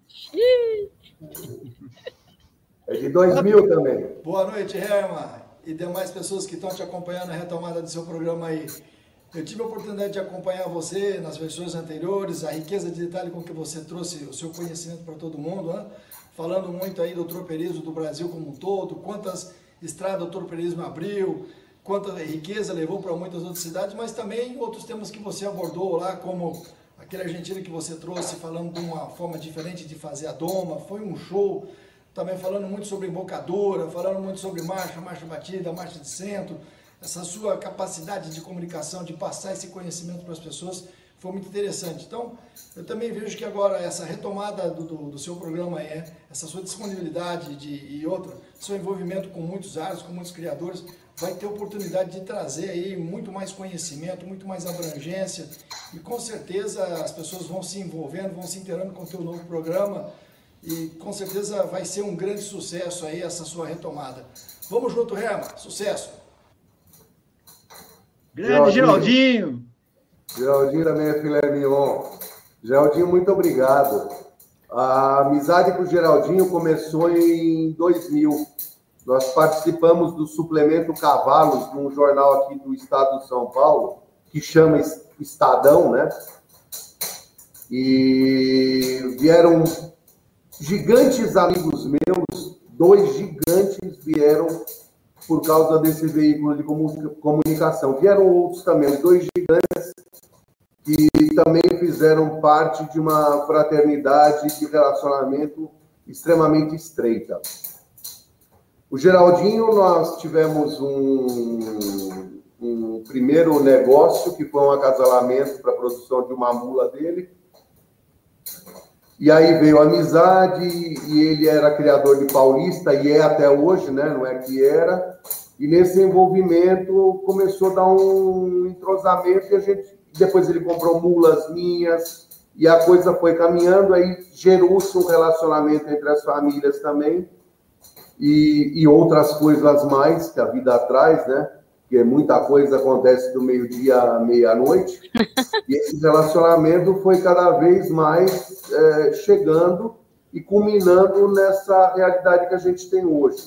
É de 2000 também. Boa noite, Herman e demais pessoas que estão te acompanhando na retomada do seu programa aí. Eu tive a oportunidade de acompanhar você nas versões anteriores, a riqueza de detalhe com que você trouxe o seu conhecimento para todo mundo, né? falando muito aí do tropeirismo do Brasil como um todo, quantas estradas o tropeirismo abriu, quanta riqueza levou para muitas outras cidades, mas também outros temas que você abordou lá, como aquele argentino que você trouxe falando de uma forma diferente de fazer a doma, foi um show também falando muito sobre embocadura, falando muito sobre marcha, marcha batida, marcha de centro, essa sua capacidade de comunicação, de passar esse conhecimento para as pessoas, foi muito interessante. Então, eu também vejo que agora essa retomada do, do, do seu programa é essa sua disponibilidade de, e outra, seu envolvimento com muitos áreas, com muitos criadores, vai ter oportunidade de trazer aí muito mais conhecimento, muito mais abrangência e com certeza as pessoas vão se envolvendo, vão se inteirando com o teu novo programa, e com certeza vai ser um grande sucesso aí essa sua retomada. Vamos junto, Rema. Sucesso! Grande Geraldinho! Geraldinho também é filé mignon. Geraldinho, muito obrigado. A amizade com o Geraldinho começou em 2000. Nós participamos do suplemento Cavalos, num jornal aqui do estado de São Paulo, que chama Estadão, né? E vieram gigantes amigos meus, dois gigantes vieram por causa desse veículo de comunicação. Vieram outros também, dois gigantes que também fizeram parte de uma fraternidade de relacionamento extremamente estreita. O Geraldinho, nós tivemos um, um primeiro negócio, que foi um acasalamento para a produção de uma mula dele, e aí veio a amizade, e ele era criador de Paulista, e é até hoje, né? Não é que era. E nesse envolvimento começou a dar um entrosamento, e a gente. Depois ele comprou mulas minhas, e a coisa foi caminhando, aí gerou-se um relacionamento entre as famílias também, e, e outras coisas mais que a vida traz, né? Porque muita coisa acontece do meio-dia à meia-noite, e esse relacionamento foi cada vez mais é, chegando e culminando nessa realidade que a gente tem hoje.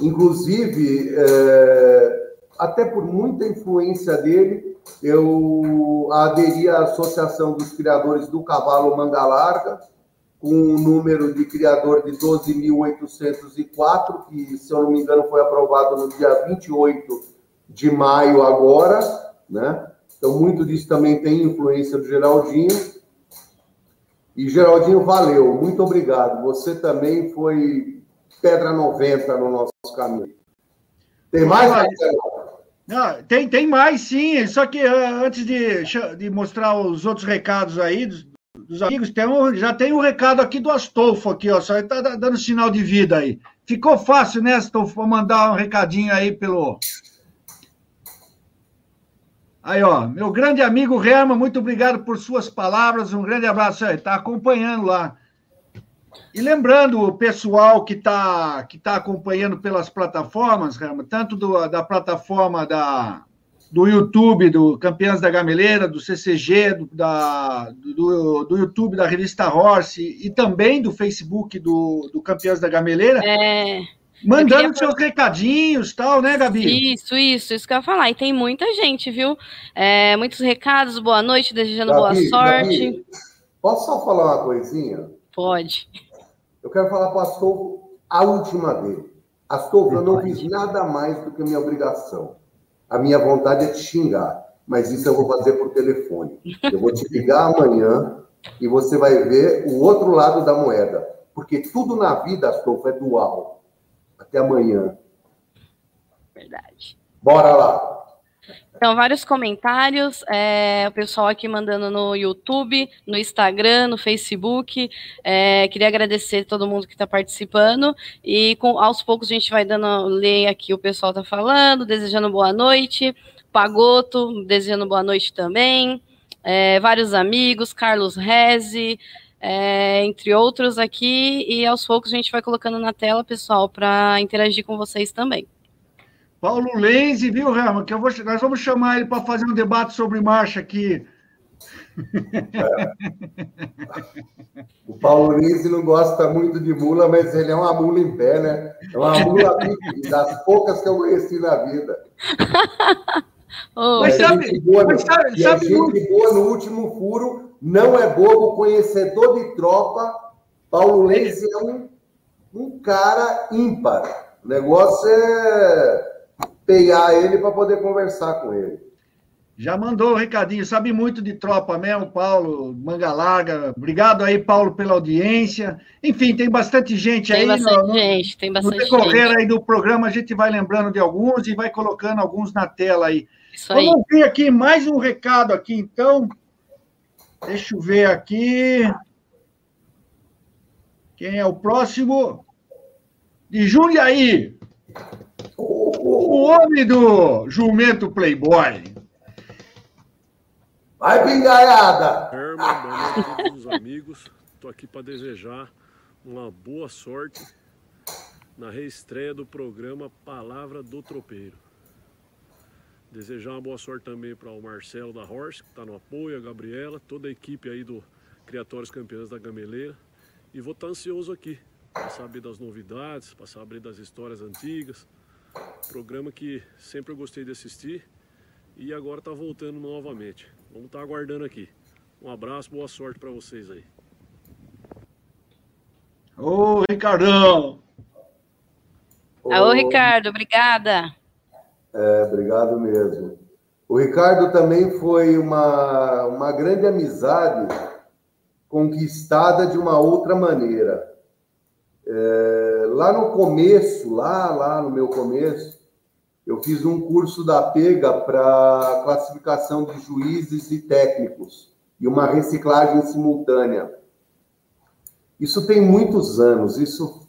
Inclusive, é, até por muita influência dele, eu aderi à Associação dos Criadores do Cavalo Manga Larga, com um número de criador de 12.804, que, se eu não me engano, foi aprovado no dia 28 de maio agora, né? Então, muito disso também tem influência do Geraldinho. E, Geraldinho, valeu, muito obrigado. Você também foi pedra 90 no nosso caminho. Tem mais, Marcelo? Não, tem, tem mais, sim. Só que uh, antes de, de mostrar os outros recados aí dos, amigos, tem um, já tem um recado aqui do Astolfo aqui, ó. Só está dando sinal de vida aí. Ficou fácil, né, Astolfo, para mandar um recadinho aí pelo. Aí, ó, meu grande amigo Herman, muito obrigado por suas palavras. Um grande abraço aí. Está acompanhando lá. E lembrando o pessoal que está que tá acompanhando pelas plataformas, tanto do, da plataforma da, do YouTube, do Campeões da Gameleira, do CCG, do, da, do, do YouTube da revista Horse e também do Facebook do, do Campeões da Gameleira. É. Mandando queria... seus recadinhos tal, né, Gabi? Isso, isso, isso que eu ia falar. E tem muita gente, viu? É, muitos recados, boa noite, desejando Gabi, boa sorte. Gabi, posso só falar uma coisinha? Pode. Eu quero falar para o Astolfo a última vez. Astolfo, eu não fiz nada mais do que a minha obrigação. A minha vontade é te xingar, mas isso eu vou fazer por telefone. Eu vou te ligar amanhã e você vai ver o outro lado da moeda. Porque tudo na vida, Astolfo, é dual. Até amanhã. Verdade. Bora lá. Então, vários comentários, é, o pessoal aqui mandando no YouTube, no Instagram, no Facebook. É, queria agradecer todo mundo que está participando. E com, aos poucos a gente vai dando ler aqui o pessoal está falando, desejando boa noite. Pagoto, desejando boa noite também. É, vários amigos, Carlos Reze, é, entre outros aqui. E aos poucos a gente vai colocando na tela, pessoal, para interagir com vocês também. Paulo Lenze, viu, Rama? Que eu vou, nós vamos chamar ele para fazer um debate sobre marcha aqui. É. O Paulo Lenze não gosta muito de mula, mas ele é uma mula em pé, né? É uma mula das poucas que eu conheci na vida. Oh, mas sabe, boa, mas sabe, sabe gente boa no último furo, não é bobo, conhecedor de tropa. Paulo Lenze é um, um cara ímpar. O negócio é peiar ele para poder conversar com ele. Já mandou o um recadinho, sabe muito de tropa mesmo, Paulo, manga larga. Obrigado aí, Paulo, pela audiência. Enfim, tem bastante gente tem aí. Bastante no, gente, tem bastante no decorrer gente. aí do programa, a gente vai lembrando de alguns e vai colocando alguns na tela aí. Isso aí. Vamos ver aqui mais um recado aqui, então. Deixa eu ver aqui. Quem é o próximo? De Jundiaí. O homem do jumento playboy. Vai, pingaiada! Herman, boa noite a todos os amigos. Estou aqui para desejar uma boa sorte na reestreia do programa Palavra do Tropeiro. Desejar uma boa sorte também para o Marcelo da Horse, que está no apoio, a Gabriela, toda a equipe aí do Criatórios Campeões da Gameleira. E vou estar tá ansioso aqui para saber das novidades, para saber das histórias antigas, Programa que sempre eu gostei de assistir e agora está voltando novamente. Vamos estar tá aguardando aqui. Um abraço, boa sorte para vocês aí. Ô, Ricardão! Ô, Ricardo, obrigada. É, obrigado mesmo. O Ricardo também foi uma, uma grande amizade conquistada de uma outra maneira. É, lá no começo, lá, lá no meu começo, eu fiz um curso da PEGA para classificação de juízes e técnicos e uma reciclagem simultânea. Isso tem muitos anos, isso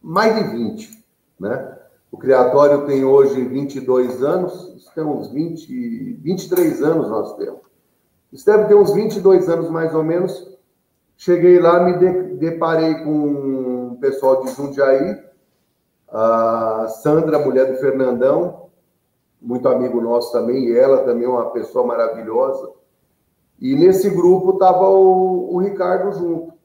mais de 20, né? O criatório tem hoje 22 anos, isso tem uns 20, 23 anos nós temos. Isso deve ter uns 22 anos mais ou menos. Cheguei lá, me deparei com pessoal de Jundiaí, a Sandra, mulher do Fernandão, muito amigo nosso também, e ela também é uma pessoa maravilhosa. E nesse grupo estava o, o Ricardo junto.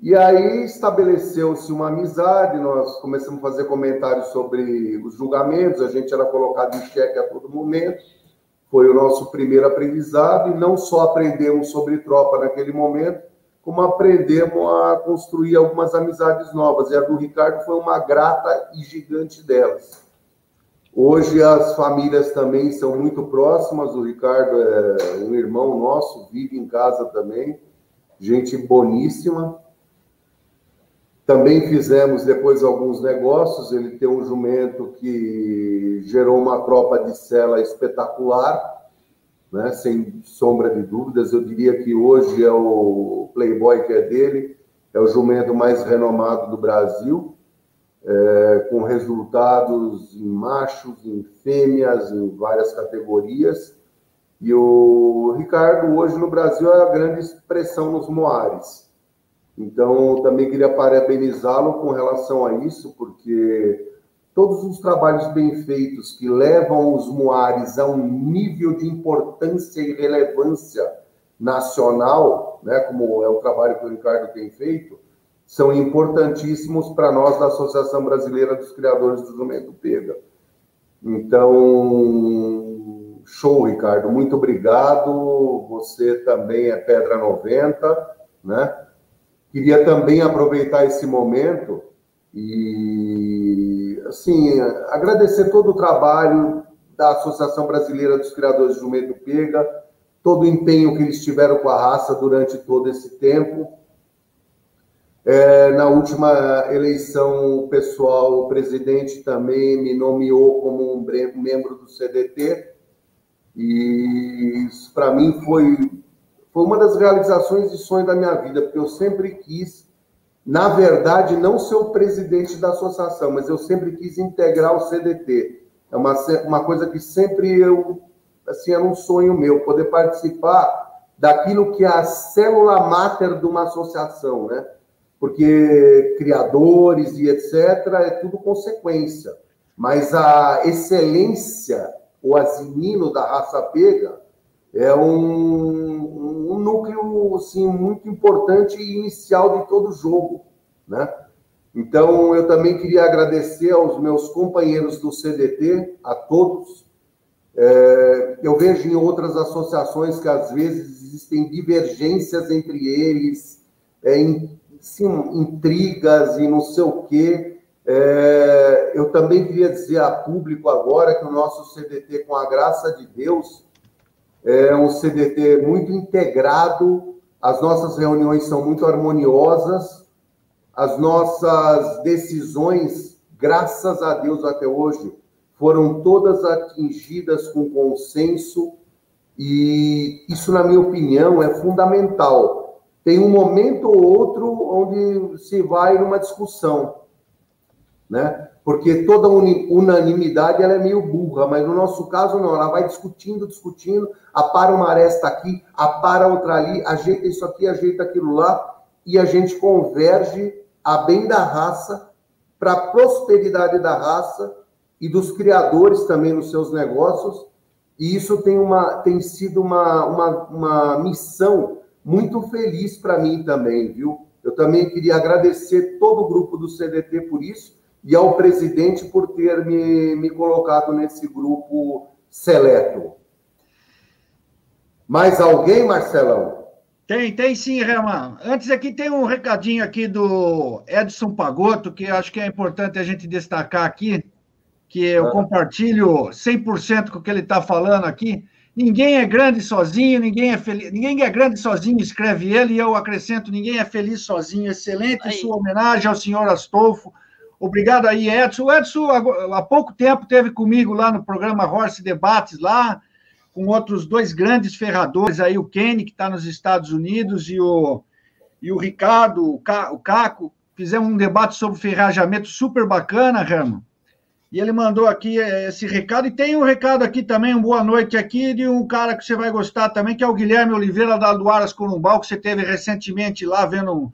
E aí estabeleceu-se uma amizade, nós começamos a fazer comentários sobre os julgamentos, a gente era colocado em xeque a todo momento. Foi o nosso primeiro aprendizado, e não só aprendemos sobre tropa naquele momento, como aprendemos a construir algumas amizades novas. E a do Ricardo foi uma grata e gigante delas. Hoje as famílias também são muito próximas. O Ricardo é um irmão nosso, vive em casa também, gente boníssima. Também fizemos depois alguns negócios. Ele tem um jumento que gerou uma tropa de cela espetacular, né? sem sombra de dúvidas. Eu diria que hoje é o Playboy que é dele, é o jumento mais renomado do Brasil, é, com resultados em machos, em fêmeas, em várias categorias. E o Ricardo, hoje no Brasil, é a grande expressão nos Moares. Então, também queria parabenizá-lo com relação a isso, porque todos os trabalhos bem feitos que levam os Moares a um nível de importância e relevância nacional, né, como é o trabalho que o Ricardo tem feito, são importantíssimos para nós da Associação Brasileira dos Criadores do Jumento Pega. Então, show, Ricardo, muito obrigado. Você também é Pedra 90, né? Queria também aproveitar esse momento e, assim, agradecer todo o trabalho da Associação Brasileira dos Criadores de Jumento Pega, todo o empenho que eles tiveram com a raça durante todo esse tempo. É, na última eleição, o pessoal, o presidente também me nomeou como um membro do CDT, e para mim foi foi uma das realizações de sonho da minha vida, porque eu sempre quis, na verdade, não o presidente da associação, mas eu sempre quis integrar o CDT. É uma, uma coisa que sempre eu, assim, era um sonho meu, poder participar daquilo que é a célula máter de uma associação, né? Porque criadores e etc. é tudo consequência. Mas a excelência, o asinino da raça pega, é um, um núcleo assim, muito importante e inicial de todo jogo. Né? Então, eu também queria agradecer aos meus companheiros do CDT, a todos. É, eu vejo em outras associações que às vezes existem divergências entre eles, é, sim, intrigas e não sei o quê. É, eu também queria dizer a público agora que o nosso CDT, com a graça de Deus, é um CDT muito integrado, as nossas reuniões são muito harmoniosas, as nossas decisões, graças a Deus até hoje, foram todas atingidas com consenso, e isso, na minha opinião, é fundamental. Tem um momento ou outro onde se vai numa discussão, né? porque toda unanimidade ela é meio burra, mas no nosso caso não, ela vai discutindo, discutindo, apara uma aresta aqui, apara outra ali, ajeita isso aqui, ajeita aquilo lá, e a gente converge a bem da raça, para a prosperidade da raça e dos criadores também nos seus negócios, e isso tem, uma, tem sido uma, uma, uma missão muito feliz para mim também, viu? Eu também queria agradecer todo o grupo do CDT por isso, e ao presidente por ter me, me colocado nesse grupo seleto. Mais alguém, Marcelão? Tem, tem sim, Reman. Antes aqui tem um recadinho aqui do Edson Pagotto, que acho que é importante a gente destacar aqui, que eu ah. compartilho 100% com o que ele está falando aqui. Ninguém é grande sozinho, ninguém é feliz, ninguém é grande sozinho, escreve ele, e eu acrescento, ninguém é feliz sozinho. Excelente Aí. sua homenagem ao senhor Astolfo, Obrigado aí, Edson. O Edson, há pouco tempo, teve comigo lá no programa Horse Debates, lá, com outros dois grandes ferradores aí, o Kenny, que está nos Estados Unidos, e o, e o Ricardo, o, Caco. Fizemos um debate sobre ferrajamento super bacana, Herman. E ele mandou aqui eh, esse recado. E tem um recado aqui também, uma boa noite aqui, de um cara que você vai gostar também, que é o Guilherme Oliveira da Duaras Corumbau, que você teve recentemente lá vendo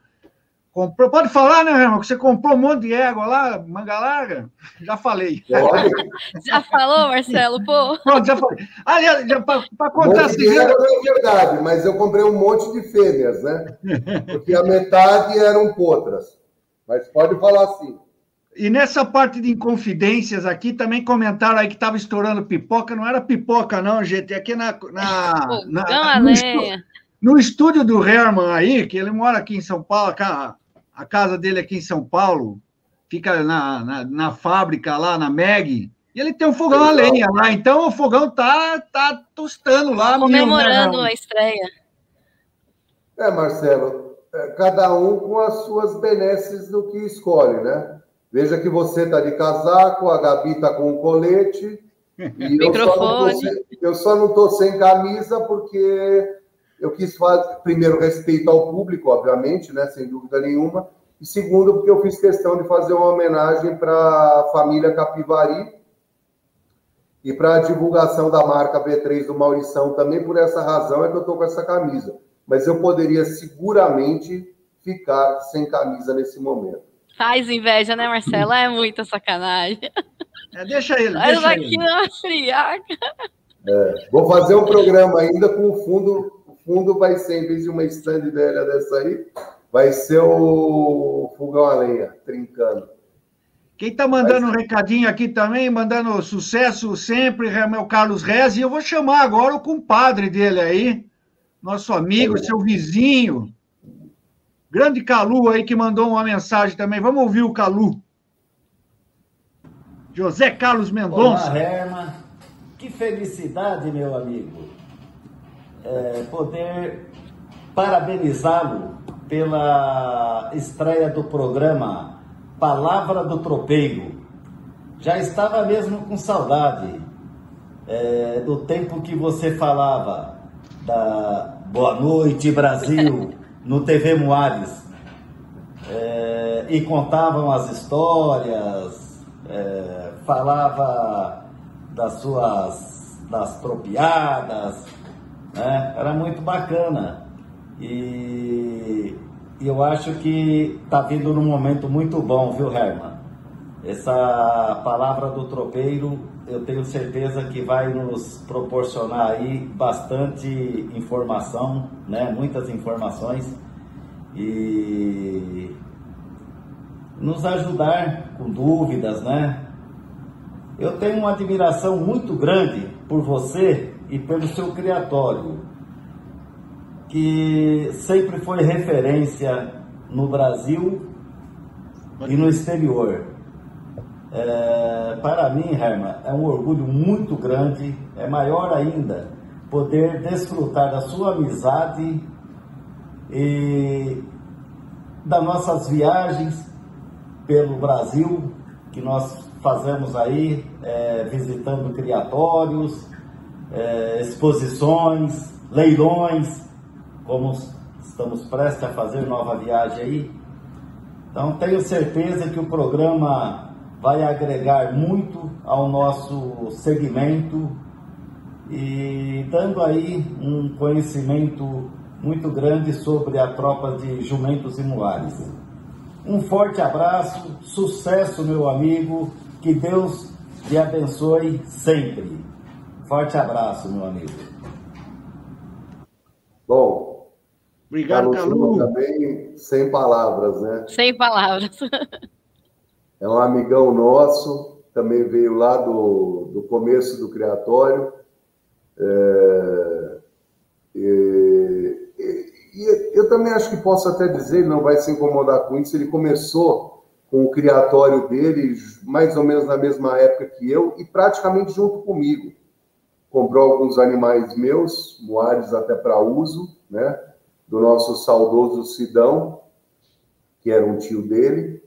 Comprou, pode falar, né, irmão? Que você comprou um monte de égua lá, manga larga? Já falei. já falou, Marcelo? Pô. Pronto, já falei. Aliás, para contar um de égua não é verdade, mas eu comprei um monte de fêmeas, né? Porque a metade eram potras. Mas pode falar assim. E nessa parte de inconfidências aqui, também comentaram aí que estava estourando pipoca. Não era pipoca, não, gente. Aqui na. na, Pô, na no, estúdio, no, estúdio do Herman aí, que ele mora aqui em São Paulo, a casa dele aqui em São Paulo, fica na, na, na fábrica lá, na MEG, e ele tem um fogão a lenha lá, então o fogão tá, tá tostando lá. Comemorando a estreia. É, Marcelo, é, cada um com as suas benesses do que escolhe, né? Veja que você está de casaco, a Gabi está com um colete. E Microfone. Eu só não estou sem, sem camisa porque eu quis fazer, primeiro, respeito ao público, obviamente, né? Sem dúvida nenhuma. E segundo, porque eu fiz questão de fazer uma homenagem para a família Capivari e para a divulgação da marca B3 do Maurição também, por essa razão é que eu estou com essa camisa. Mas eu poderia seguramente ficar sem camisa nesse momento. Faz inveja, né, Marcelo? É muita sacanagem. É, deixa ele, Mas deixa aqui ele. friaca. É, vou fazer um programa ainda com o fundo. Fundo vai ser, em vez de uma stand velha dessa aí, vai ser o fogão a lenha, trincando. Quem está mandando um recadinho aqui também, mandando sucesso sempre, é o Carlos Rez, e eu vou chamar agora o compadre dele aí, nosso amigo, é. seu vizinho, grande Calu aí, que mandou uma mensagem também. Vamos ouvir o Calu. José Carlos Mendonça. Olá, Herma. Que felicidade, meu amigo, é, poder parabenizá-lo pela estreia do programa Palavra do Tropeiro. Já estava mesmo com saudade é, do tempo que você falava da Boa Noite Brasil no TV Moares é, e contavam as histórias, é, falava das suas das tropiadas, né? era muito bacana. E, eu acho que está vindo num momento muito bom, viu, Herman? Essa palavra do tropeiro, eu tenho certeza que vai nos proporcionar aí bastante informação, né? Muitas informações e nos ajudar com dúvidas, né? Eu tenho uma admiração muito grande por você e pelo seu criatório que sempre foi referência no Brasil e no exterior. É, para mim, Herman, é um orgulho muito grande, é maior ainda, poder desfrutar da sua amizade e das nossas viagens pelo Brasil, que nós fazemos aí, é, visitando criatórios, é, exposições, leilões, como estamos prestes a fazer nova viagem aí. Então tenho certeza que o programa vai agregar muito ao nosso segmento e dando aí um conhecimento muito grande sobre a tropa de jumentos e muares. Um forte abraço, sucesso meu amigo, que Deus te abençoe sempre. Forte abraço, meu amigo. Bom, Obrigado, Calu. Também sem palavras, né? Sem palavras. É um amigão nosso, também veio lá do, do começo do criatório. É, e, e, eu também acho que posso até dizer, ele não vai se incomodar com isso, ele começou com o criatório dele mais ou menos na mesma época que eu e praticamente junto comigo. Comprou alguns animais meus, moares até para uso, né? do nosso saudoso Sidão, que era um tio dele.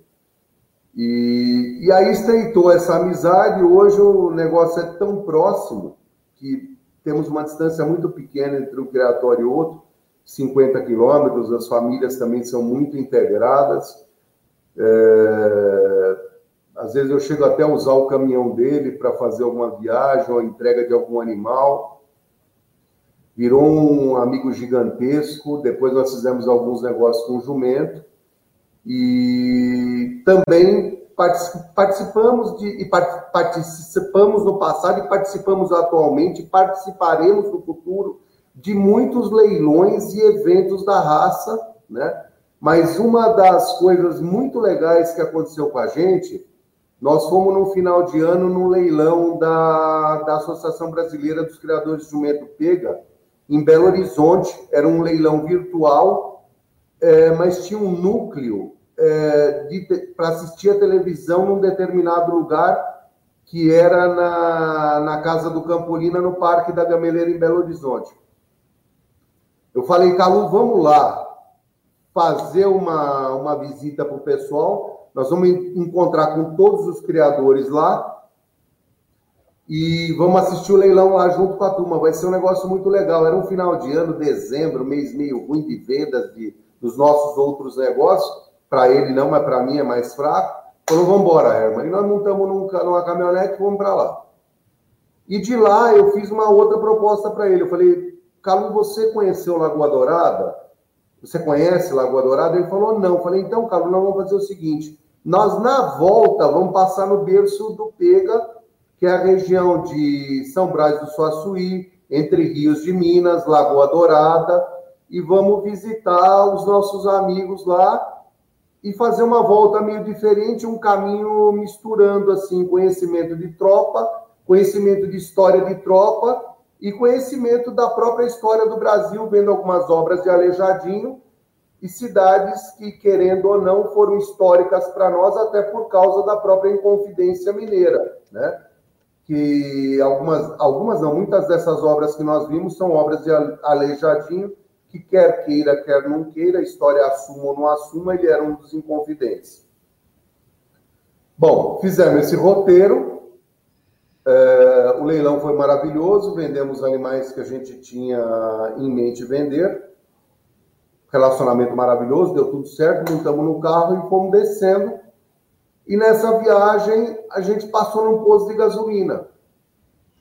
E, e aí estreitou essa amizade. Hoje o negócio é tão próximo que temos uma distância muito pequena entre um criatório e outro 50 quilômetros. As famílias também são muito integradas. É, às vezes eu chego até a usar o caminhão dele para fazer alguma viagem ou entrega de algum animal virou um amigo gigantesco. Depois nós fizemos alguns negócios com o jumento e também participamos de e participamos no passado e participamos atualmente, participaremos no futuro de muitos leilões e eventos da raça, né? Mas uma das coisas muito legais que aconteceu com a gente, nós fomos no final de ano no leilão da, da Associação Brasileira dos Criadores de Jumento Pega, em Belo Horizonte. Era um leilão virtual, é, mas tinha um núcleo é, para assistir a televisão num determinado lugar, que era na, na Casa do Campolina, no Parque da Gameleira, em Belo Horizonte. Eu falei, Calu, vamos lá. fazer uma, uma visita para o pessoal. Nós vamos encontrar com todos os criadores lá e vamos assistir o leilão lá junto com a turma. Vai ser um negócio muito legal. Era um final de ano, dezembro, mês meio ruim de vendas de, dos nossos outros negócios. Para ele não, mas para mim é mais fraco. Falou, vamos embora, Herman. E nós montamos num, numa caminhonete e vamos para lá. E de lá eu fiz uma outra proposta para ele. Eu falei, Calu, você conheceu Lagoa Dourada? Você conhece Lagoa Dourada? Ele falou, não. Eu falei, então, Calu, nós vamos fazer o seguinte. Nós, na volta, vamos passar no berço do Pega, que é a região de São Brás do Suaçuí, entre Rios de Minas, Lagoa Dourada, e vamos visitar os nossos amigos lá e fazer uma volta meio diferente, um caminho misturando assim conhecimento de tropa, conhecimento de história de tropa e conhecimento da própria história do Brasil, vendo algumas obras de Aleijadinho e cidades que, querendo ou não, foram históricas para nós, até por causa da própria Inconfidência Mineira, né? Que algumas, algumas não, muitas dessas obras que nós vimos são obras de Aleijadinho, que quer queira, quer não queira, a história assuma ou não assuma, ele era um dos inconfidentes. Bom, fizemos esse roteiro, é, o leilão foi maravilhoso, vendemos animais que a gente tinha em mente vender, relacionamento maravilhoso, deu tudo certo, montamos no carro e fomos descendo, e nessa viagem a gente passou num posto de gasolina,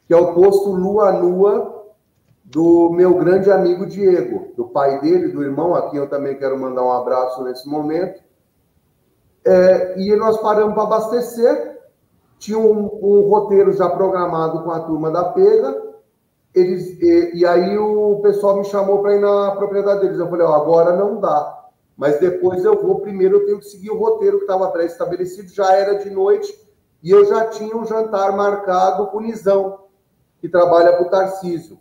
que é o posto Lua Nua, do meu grande amigo Diego, do pai dele, do irmão, a quem eu também quero mandar um abraço nesse momento. É, e nós paramos para abastecer, tinha um, um, roteiro já programado com a turma da Pega, eles, e, e aí o pessoal me chamou para ir na propriedade deles. Eu falei, ó, agora não dá, mas depois eu vou, primeiro eu tenho que seguir o roteiro que estava pré-estabelecido, já era de noite, e eu já tinha um jantar marcado com o Nizão, que trabalha para o Tarcísio.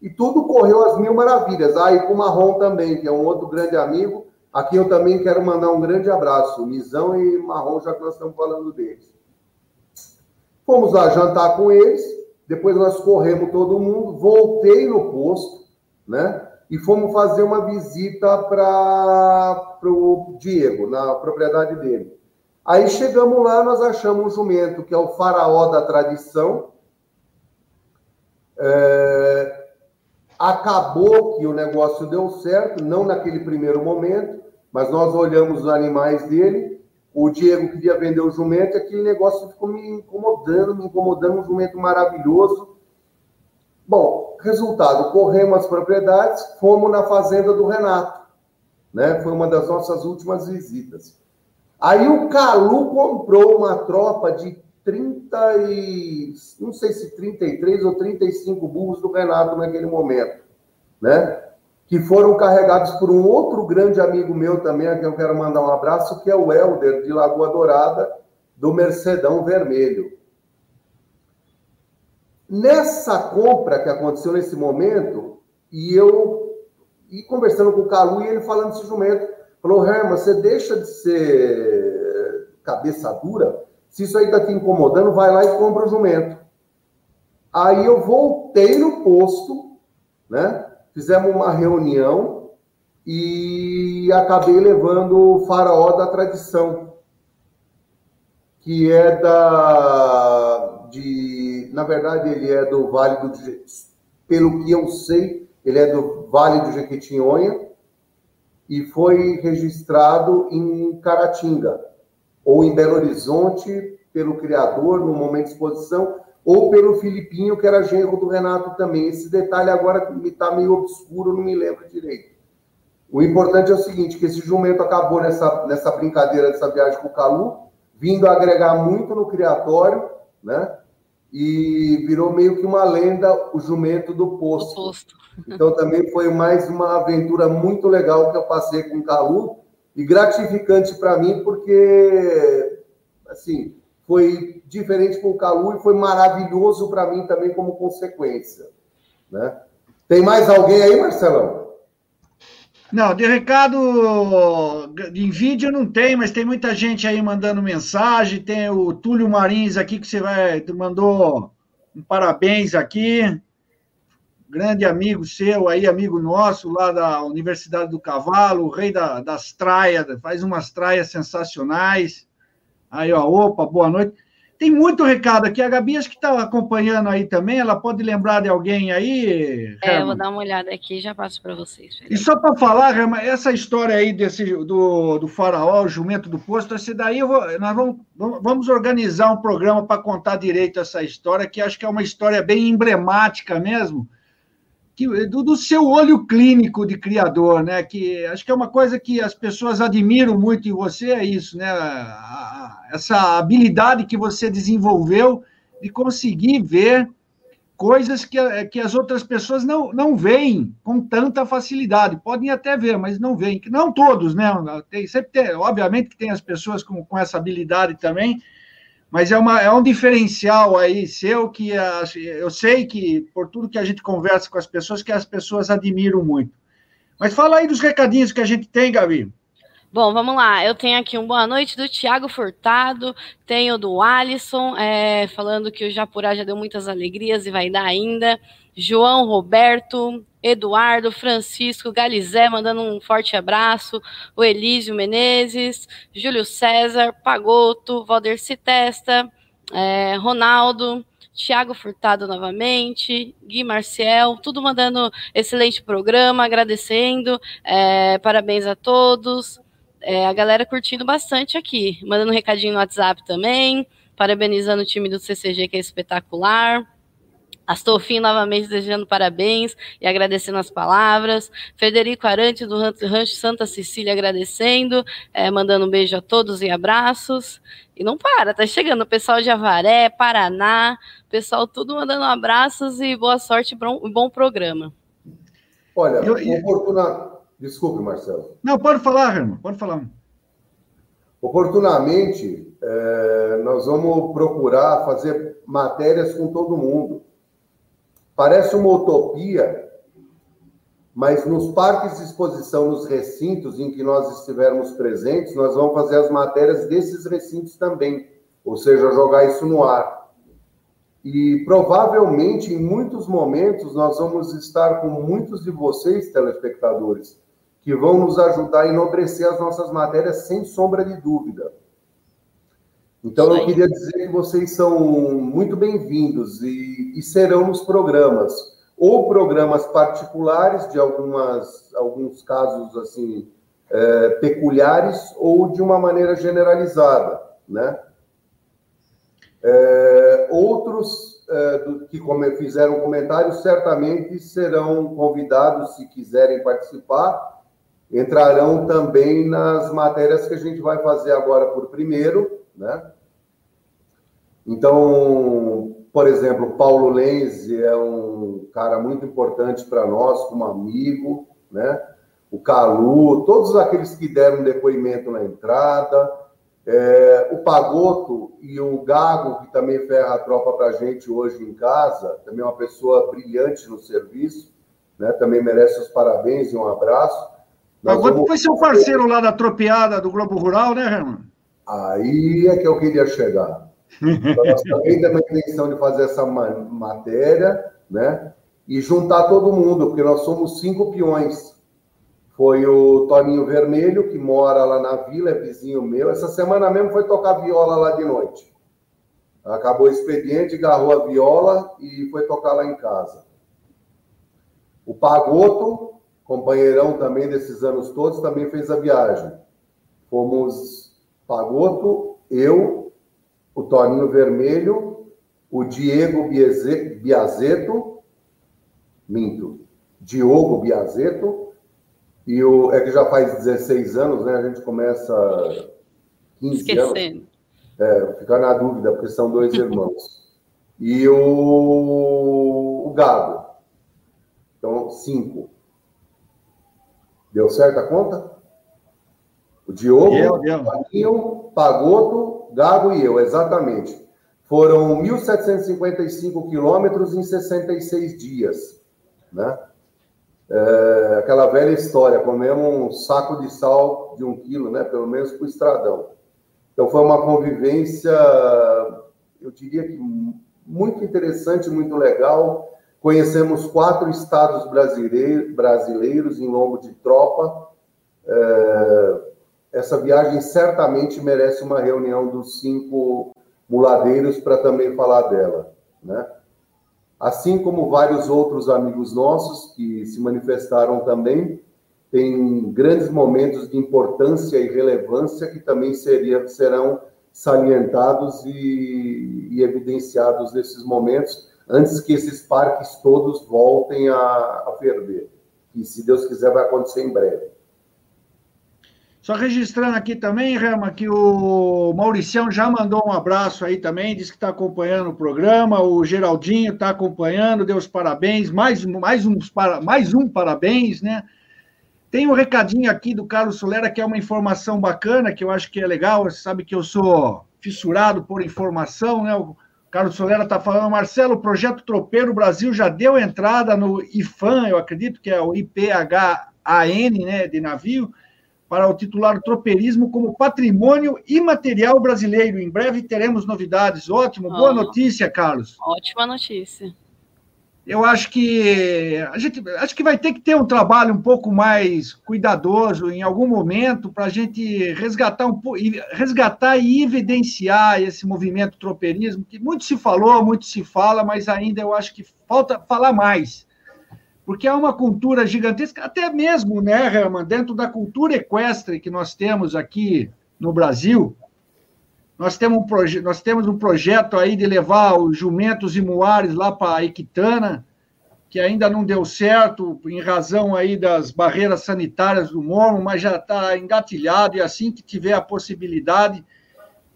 E tudo correu às mil maravilhas. Ah, e com o Marrom também, que é um outro grande amigo, a quem eu também quero mandar um grande abraço. Mizão e Marrom, já que nós estamos falando deles. Fomos lá jantar com eles, depois nós corremos todo mundo, voltei no posto, né? E fomos fazer uma visita para o Diego, na propriedade dele. Aí chegamos lá, nós achamos um jumento, que é o faraó da tradição. É, Acabou que o negócio deu certo, não naquele primeiro momento, mas nós olhamos os animais dele. O Diego queria vender o jumento, e aquele negócio ficou me incomodando, me incomodando, um jumento maravilhoso. Bom, resultado, corremos as propriedades, fomos na fazenda do Renato, né? Foi uma das nossas últimas visitas. Aí o Calu comprou uma tropa de 30 e não sei se 33 ou 35 burros do Renato naquele momento, né? Que foram carregados por um outro grande amigo meu também, a quem eu quero mandar um abraço, que é o Helder de Lagoa Dourada, do Mercedão Vermelho. Nessa compra que aconteceu nesse momento, e eu e conversando com o Calu e ele falando desse jumento, falou: Herman, você deixa de ser cabeça dura se isso aí está te incomodando, vai lá e compra o jumento. Aí eu voltei no posto, né? Fizemos uma reunião e acabei levando o faraó da tradição, que é da de, na verdade ele é do Vale do pelo que eu sei, ele é do Vale do Jequitinhonha e foi registrado em Caratinga ou em Belo Horizonte, pelo criador, no momento de exposição, ou pelo Filipinho, que era genro do Renato também. Esse detalhe agora me está meio obscuro, não me lembro direito. O importante é o seguinte, que esse jumento acabou nessa, nessa brincadeira dessa viagem com o Calu, vindo agregar muito no criatório, né? E virou meio que uma lenda o jumento do posto. posto. Então também foi mais uma aventura muito legal que eu passei com o Calu, e gratificante para mim, porque, assim, foi diferente com o Calu e foi maravilhoso para mim também como consequência. Né? Tem mais alguém aí, Marcelão? Não, de recado em vídeo não tem, mas tem muita gente aí mandando mensagem. Tem o Túlio Marins aqui que você vai mandou um parabéns aqui. grande amigo seu aí, amigo nosso lá da Universidade do Cavalo, o rei da, das traias, faz umas traias sensacionais. Aí, ó, opa, boa noite. Tem muito recado aqui. A Gabi, acho que está acompanhando aí também. Ela pode lembrar de alguém aí? É, eu vou dar uma olhada aqui e já passo para vocês. E só para falar, essa história aí desse, do, do faraó, o jumento do posto, esse daí vou, nós vamos, vamos organizar um programa para contar direito essa história, que acho que é uma história bem emblemática mesmo que, do, do, seu olho clínico de criador, né? Que acho que é uma coisa que as pessoas admiram muito em você, é isso, né? essa habilidade que você desenvolveu de conseguir ver coisas que, que as outras pessoas não, não veem com tanta facilidade. Podem até ver, mas não veem. Não todos, né? Tem, sempre tem, obviamente que tem as pessoas com, com essa habilidade também, mas é, uma, é um diferencial aí seu que eu sei que, por tudo que a gente conversa com as pessoas, que as pessoas admiram muito. Mas fala aí dos recadinhos que a gente tem, Gabi. Bom, vamos lá. Eu tenho aqui um boa noite do Tiago Furtado, tenho do Alisson, é, falando que o Japurá já deu muitas alegrias e vai dar ainda. João Roberto, Eduardo, Francisco, Galizé, mandando um forte abraço, o Elísio Menezes, Júlio César, Pagoto, Valderci Testa, é, Ronaldo, Tiago Furtado novamente, Gui Marciel, tudo mandando excelente programa, agradecendo, é, parabéns a todos, é, a galera curtindo bastante aqui, mandando um recadinho no WhatsApp também, parabenizando o time do CCG que é espetacular. Astolfim novamente desejando parabéns e agradecendo as palavras. Federico Arantes, do Rancho Santa Cecília, agradecendo, é, mandando um beijo a todos e abraços. E não para, tá chegando o pessoal de Avaré, Paraná, pessoal tudo mandando abraços e boa sorte e bom, bom programa. Olha, eu, eu... oportuna... Desculpe, Marcelo. Não, pode falar, Herman, pode falar. Oportunamente, é, nós vamos procurar fazer matérias com todo mundo Parece uma utopia, mas nos parques de exposição, nos recintos em que nós estivermos presentes, nós vamos fazer as matérias desses recintos também, ou seja, jogar isso no ar. E provavelmente, em muitos momentos, nós vamos estar com muitos de vocês, telespectadores, que vão nos ajudar a enobrecer as nossas matérias sem sombra de dúvida. Então, eu queria dizer que vocês são muito bem-vindos e, e, serão nos programas, ou programas particulares de algumas, alguns casos assim é, peculiares, ou de uma maneira generalizada, né? É, outros é, do, que fizeram comentários certamente serão convidados, se quiserem participar, entrarão também nas matérias que a gente vai fazer agora por primeiro, né? Então, por exemplo, Paulo Lenze é um cara muito importante para nós, como amigo, né? O Calu, todos aqueles que deram depoimento na entrada, é, o Pagoto e o Gago, que também ferra a tropa para a gente hoje em casa, também é uma pessoa brilhante no serviço, né? também merece os parabéns e um abraço. Pagoto vamos... foi seu parceiro lá da tropeada do Globo Rural, né, Herman? Aí é que eu queria chegar. Nós também a intenção de fazer essa matéria, né? E juntar todo mundo, porque nós somos cinco peões. Foi o Toninho Vermelho, que mora lá na vila, é vizinho meu. Essa semana mesmo foi tocar viola lá de noite. Acabou o expediente, agarrou a viola e foi tocar lá em casa. O Pagoto, companheirão também desses anos todos, também fez a viagem. Fomos Pagoto, eu, o Toninho Vermelho, o Diego Biazeto, minto, Diogo Biazeto, e o, é que já faz 16 anos, né? A gente começa 15 Esquecendo. anos. É, ficar na dúvida, porque são dois irmãos. E o, o Gado. Então, cinco. Deu certo a conta? O Diogo, o Toninho, Pagoto, Gago e eu, exatamente. Foram 1.755 quilômetros em 66 dias, né? É, aquela velha história, comemos um saco de sal de um quilo, né? Pelo menos para o estradão. Então foi uma convivência, eu diria que muito interessante, muito legal, Conhecemos quatro estados brasileiros em lombo de tropa. É, essa viagem certamente merece uma reunião dos cinco muladeiros para também falar dela, né? Assim como vários outros amigos nossos que se manifestaram também, tem grandes momentos de importância e relevância que também seria, serão salientados e, e evidenciados nesses momentos, antes que esses parques todos voltem a, a ferver. E, se Deus quiser, vai acontecer em breve. Só registrando aqui também, Rama, que o Mauricião já mandou um abraço aí também, disse que está acompanhando o programa, o Geraldinho está acompanhando, deu os parabéns, mais, mais, um, mais um parabéns, né? Tem um recadinho aqui do Carlos Solera, que é uma informação bacana, que eu acho que é legal, você sabe que eu sou fissurado por informação, né? O Carlos Solera está falando, Marcelo, o projeto Tropeiro Brasil já deu entrada no IFAM, eu acredito que é o IPHAN, né, de navio, para o titular Tropeirismo como patrimônio imaterial brasileiro. Em breve teremos novidades. Ótimo, boa notícia, Carlos. Ótima notícia. Eu acho que a gente acho que vai ter que ter um trabalho um pouco mais cuidadoso em algum momento para a gente resgatar um resgatar e evidenciar esse movimento tropeirismo que muito se falou, muito se fala, mas ainda eu acho que falta falar mais porque é uma cultura gigantesca, até mesmo, né, Herman, dentro da cultura equestre que nós temos aqui no Brasil, nós temos um, nós temos um projeto aí de levar os jumentos e muares lá para a Equitana, que ainda não deu certo em razão aí das barreiras sanitárias do morro, mas já está engatilhado e assim que tiver a possibilidade,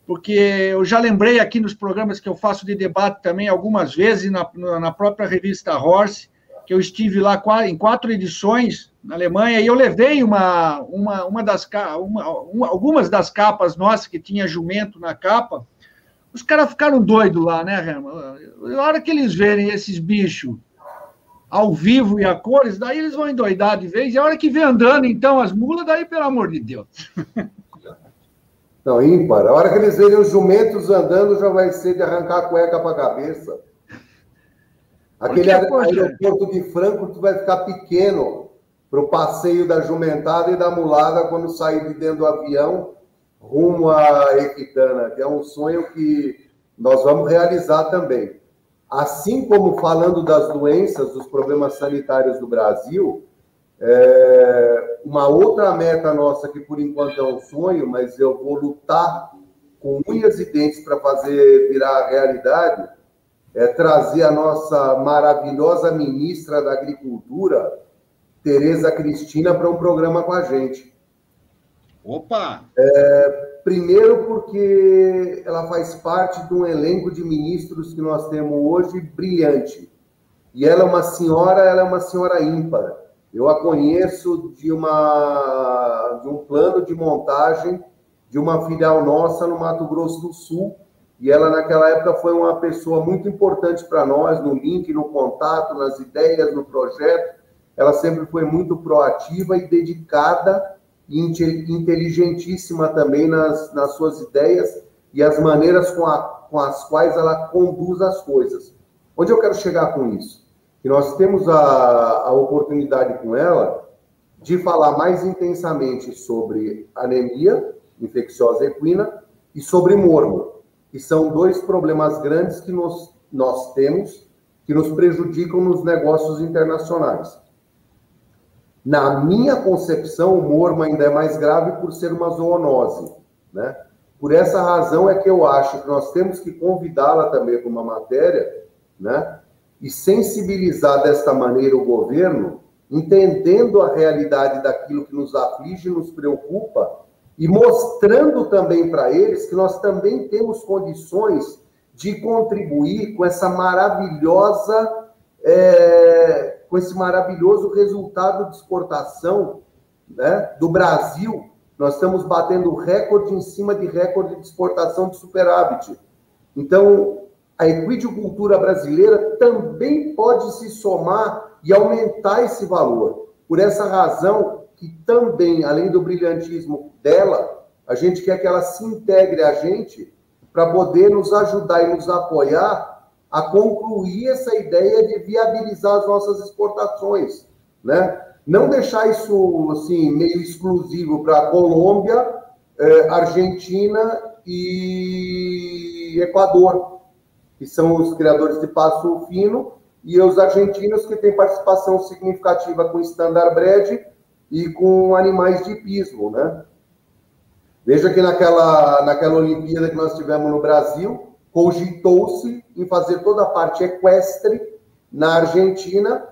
porque eu já lembrei aqui nos programas que eu faço de debate também algumas vezes na, na própria revista Horse, que eu estive lá em quatro edições na Alemanha e eu levei uma, uma, uma das uma, uma, algumas das capas nossas que tinha jumento na capa. Os caras ficaram doidos lá, né, Herman? Na hora que eles verem esses bichos ao vivo e a cores, daí eles vão endoidar de vez. E a hora que vê andando, então, as mulas, daí, pelo amor de Deus. Não, ímpar. A hora que eles verem os jumentos andando, já vai ser de arrancar a cueca para a cabeça. Aquele aeroporto de Frankfurt vai ficar pequeno para o passeio da jumentada e da mulada quando sair de dentro do avião rumo a Equitana, que é um sonho que nós vamos realizar também. Assim como falando das doenças, dos problemas sanitários do Brasil, é uma outra meta nossa que por enquanto é um sonho, mas eu vou lutar com unhas e dentes para fazer virar realidade, é, trazer a nossa maravilhosa ministra da Agricultura, Tereza Cristina, para um programa com a gente. Opa! É, primeiro porque ela faz parte de um elenco de ministros que nós temos hoje brilhante. E ela é uma senhora, ela é uma senhora ímpar. Eu a conheço de, uma, de um plano de montagem de uma filial nossa no Mato Grosso do Sul, e ela, naquela época, foi uma pessoa muito importante para nós, no link, no contato, nas ideias, no projeto. Ela sempre foi muito proativa e dedicada e inteligentíssima também nas, nas suas ideias e as maneiras com, a, com as quais ela conduz as coisas. Onde eu quero chegar com isso? Que nós temos a, a oportunidade com ela de falar mais intensamente sobre anemia infecciosa equina e sobre mormo que são dois problemas grandes que nos, nós temos que nos prejudicam nos negócios internacionais. Na minha concepção, o mormo ainda é mais grave por ser uma zoonose, né? Por essa razão é que eu acho que nós temos que convidá-la também para uma matéria, né? E sensibilizar desta maneira o governo, entendendo a realidade daquilo que nos aflige, nos preocupa e mostrando também para eles que nós também temos condições de contribuir com essa maravilhosa, é, com esse maravilhoso resultado de exportação né, do Brasil. Nós estamos batendo recorde em cima de recorde de exportação de superávit. Então, a equidicultura brasileira também pode se somar e aumentar esse valor. Por essa razão, que também, além do brilhantismo dela, a gente quer que ela se integre a gente para poder nos ajudar e nos apoiar a concluir essa ideia de viabilizar as nossas exportações, né? Não deixar isso assim meio exclusivo para Colômbia, eh, Argentina e Equador, que são os criadores de passo fino, e os argentinos que têm participação significativa com Standard Bread e com animais de pismo, né? Veja que naquela, naquela Olimpíada que nós tivemos no Brasil, cogitou-se em fazer toda a parte equestre na Argentina,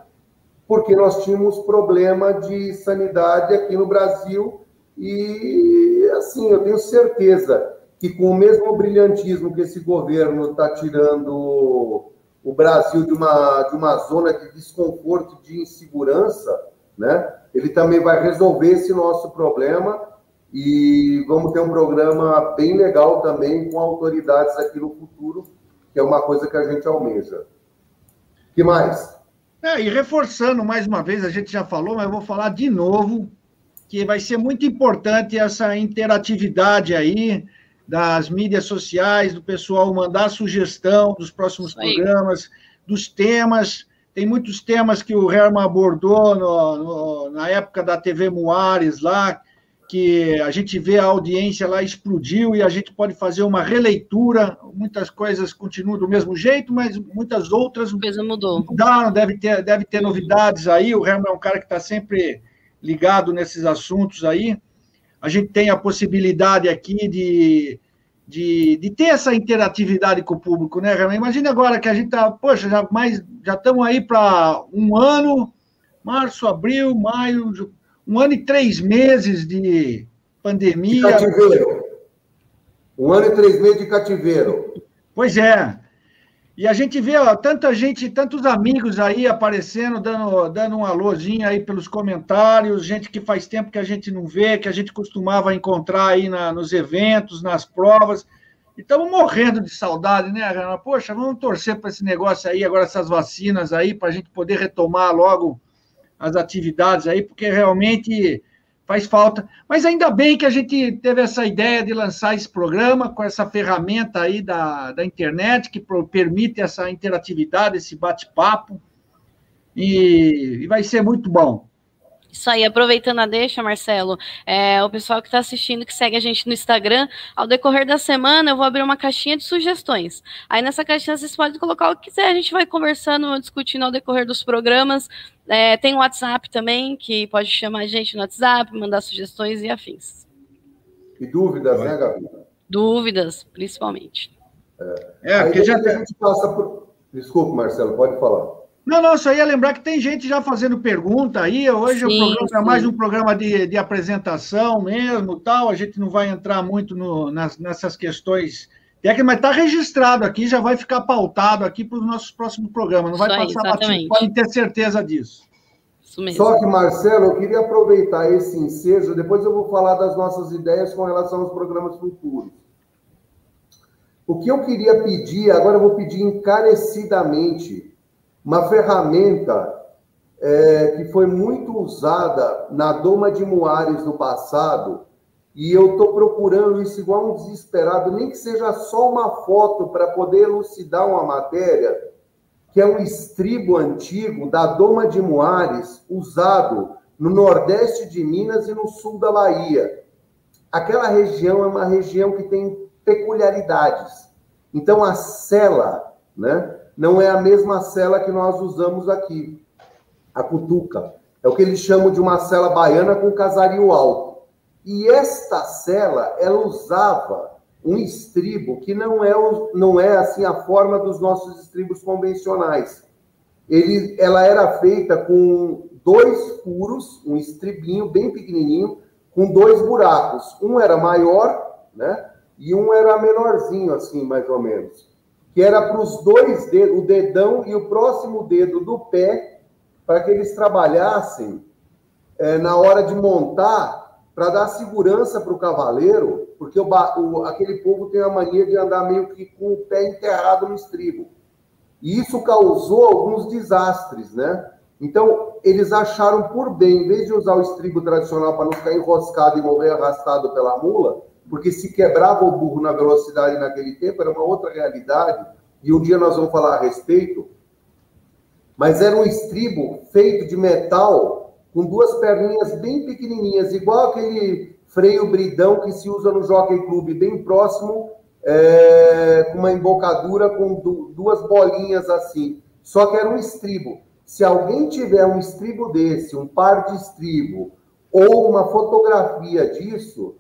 porque nós tínhamos problema de sanidade aqui no Brasil e, assim, eu tenho certeza que com o mesmo brilhantismo que esse governo está tirando o Brasil de uma, de uma zona de desconforto, de insegurança, né? ele também vai resolver esse nosso problema e vamos ter um programa bem legal também com autoridades aqui no futuro, que é uma coisa que a gente almeja. que mais? É, e reforçando mais uma vez, a gente já falou, mas eu vou falar de novo, que vai ser muito importante essa interatividade aí das mídias sociais, do pessoal mandar sugestão dos próximos programas, dos temas. Tem muitos temas que o Herman abordou no, no, na época da TV Moares lá, que a gente vê a audiência lá explodiu e a gente pode fazer uma releitura. Muitas coisas continuam do mesmo jeito, mas muitas outras mudou. mudaram. Deve ter, deve ter novidades aí. O Herman é um cara que está sempre ligado nesses assuntos aí. A gente tem a possibilidade aqui de, de, de ter essa interatividade com o público, né, Herman? Imagina agora que a gente está, poxa, já mais já estamos aí para um ano, março, abril, maio, um ano e três meses de pandemia. De cativeiro. Um ano e três meses de cativeiro. Pois é. E a gente vê ó, tanta gente, tantos amigos aí aparecendo, dando, dando um alôzinho aí pelos comentários, gente que faz tempo que a gente não vê, que a gente costumava encontrar aí na, nos eventos, nas provas. E estamos morrendo de saudade, né? Poxa, vamos torcer para esse negócio aí, agora essas vacinas aí, para a gente poder retomar logo as atividades aí, porque realmente faz falta. Mas ainda bem que a gente teve essa ideia de lançar esse programa com essa ferramenta aí da, da internet, que permite essa interatividade, esse bate-papo, e, e vai ser muito bom. Isso aí, aproveitando a deixa, Marcelo, é, o pessoal que está assistindo, que segue a gente no Instagram, ao decorrer da semana eu vou abrir uma caixinha de sugestões. Aí nessa caixinha vocês podem colocar o que quiser, a gente vai conversando, discutindo ao decorrer dos programas. É, tem o WhatsApp também, que pode chamar a gente no WhatsApp, mandar sugestões e afins. E dúvidas, né, Gabi? Dúvidas, principalmente. É, é porque já... a gente passa por... Desculpa, Marcelo, pode falar. Não, não, só ia lembrar que tem gente já fazendo pergunta aí. Hoje sim, o programa é mais um programa de, de apresentação mesmo, tal. A gente não vai entrar muito no, nas, nessas questões técnicas, mas está registrado aqui, já vai ficar pautado aqui para os nossos próximos programas. Não vai Isso passar batido, podem ter certeza disso. Isso mesmo. Só que, Marcelo, eu queria aproveitar esse ensejo, depois eu vou falar das nossas ideias com relação aos programas futuros. O que eu queria pedir, agora eu vou pedir encarecidamente uma ferramenta é, que foi muito usada na Doma de Moares no passado, e eu estou procurando isso igual um desesperado, nem que seja só uma foto para poder elucidar uma matéria, que é um estribo antigo da Doma de Moares, usado no nordeste de Minas e no sul da Bahia. Aquela região é uma região que tem peculiaridades. Então, a cela, né? Não é a mesma cela que nós usamos aqui, a cutuca. É o que eles chamam de uma cela baiana com casario alto. E esta cela, ela usava um estribo que não é, não é assim a forma dos nossos estribos convencionais. Ele, ela era feita com dois furos, um estribinho bem pequenininho, com dois buracos. Um era maior, né? E um era menorzinho, assim, mais ou menos que era para os dois dedos, o dedão e o próximo dedo do pé, para que eles trabalhassem é, na hora de montar, para dar segurança para o cavaleiro, porque o, o, aquele povo tem a mania de andar meio que com o pé enterrado no estribo. E isso causou alguns desastres, né? Então, eles acharam por bem, em vez de usar o estribo tradicional para não ficar enroscado e morrer arrastado pela mula, porque se quebrava o burro na velocidade naquele tempo, era uma outra realidade. e um dia nós vamos falar a respeito, mas era um estribo feito de metal com duas perninhas bem pequenininhas, igual aquele freio bridão que se usa no Jockey Club, bem próximo, é, com uma embocadura com duas bolinhas assim. Só que era um estribo. Se alguém tiver um estribo desse, um par de estribo, ou uma fotografia disso,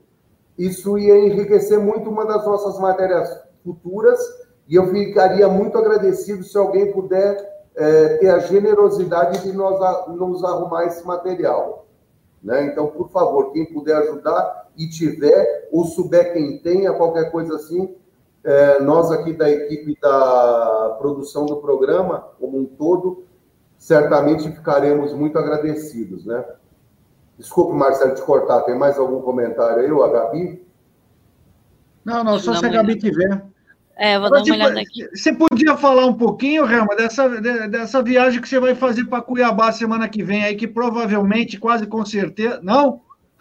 isso ia enriquecer muito uma das nossas matérias futuras e eu ficaria muito agradecido se alguém puder é, ter a generosidade de nós, nos arrumar esse material. Né? Então, por favor, quem puder ajudar e tiver, ou souber quem tenha, qualquer coisa assim, é, nós aqui da equipe da produção do programa, como um todo, certamente ficaremos muito agradecidos, né? Desculpe, Marcelo, te cortar. Tem mais algum comentário aí, o a Gabi? Não, não, só se a Gabi tiver. É, vou dar uma olhada aqui. Você podia falar um pouquinho, Rama, dessa, dessa viagem que você vai fazer para Cuiabá semana que vem aí, que provavelmente, quase com certeza. Não?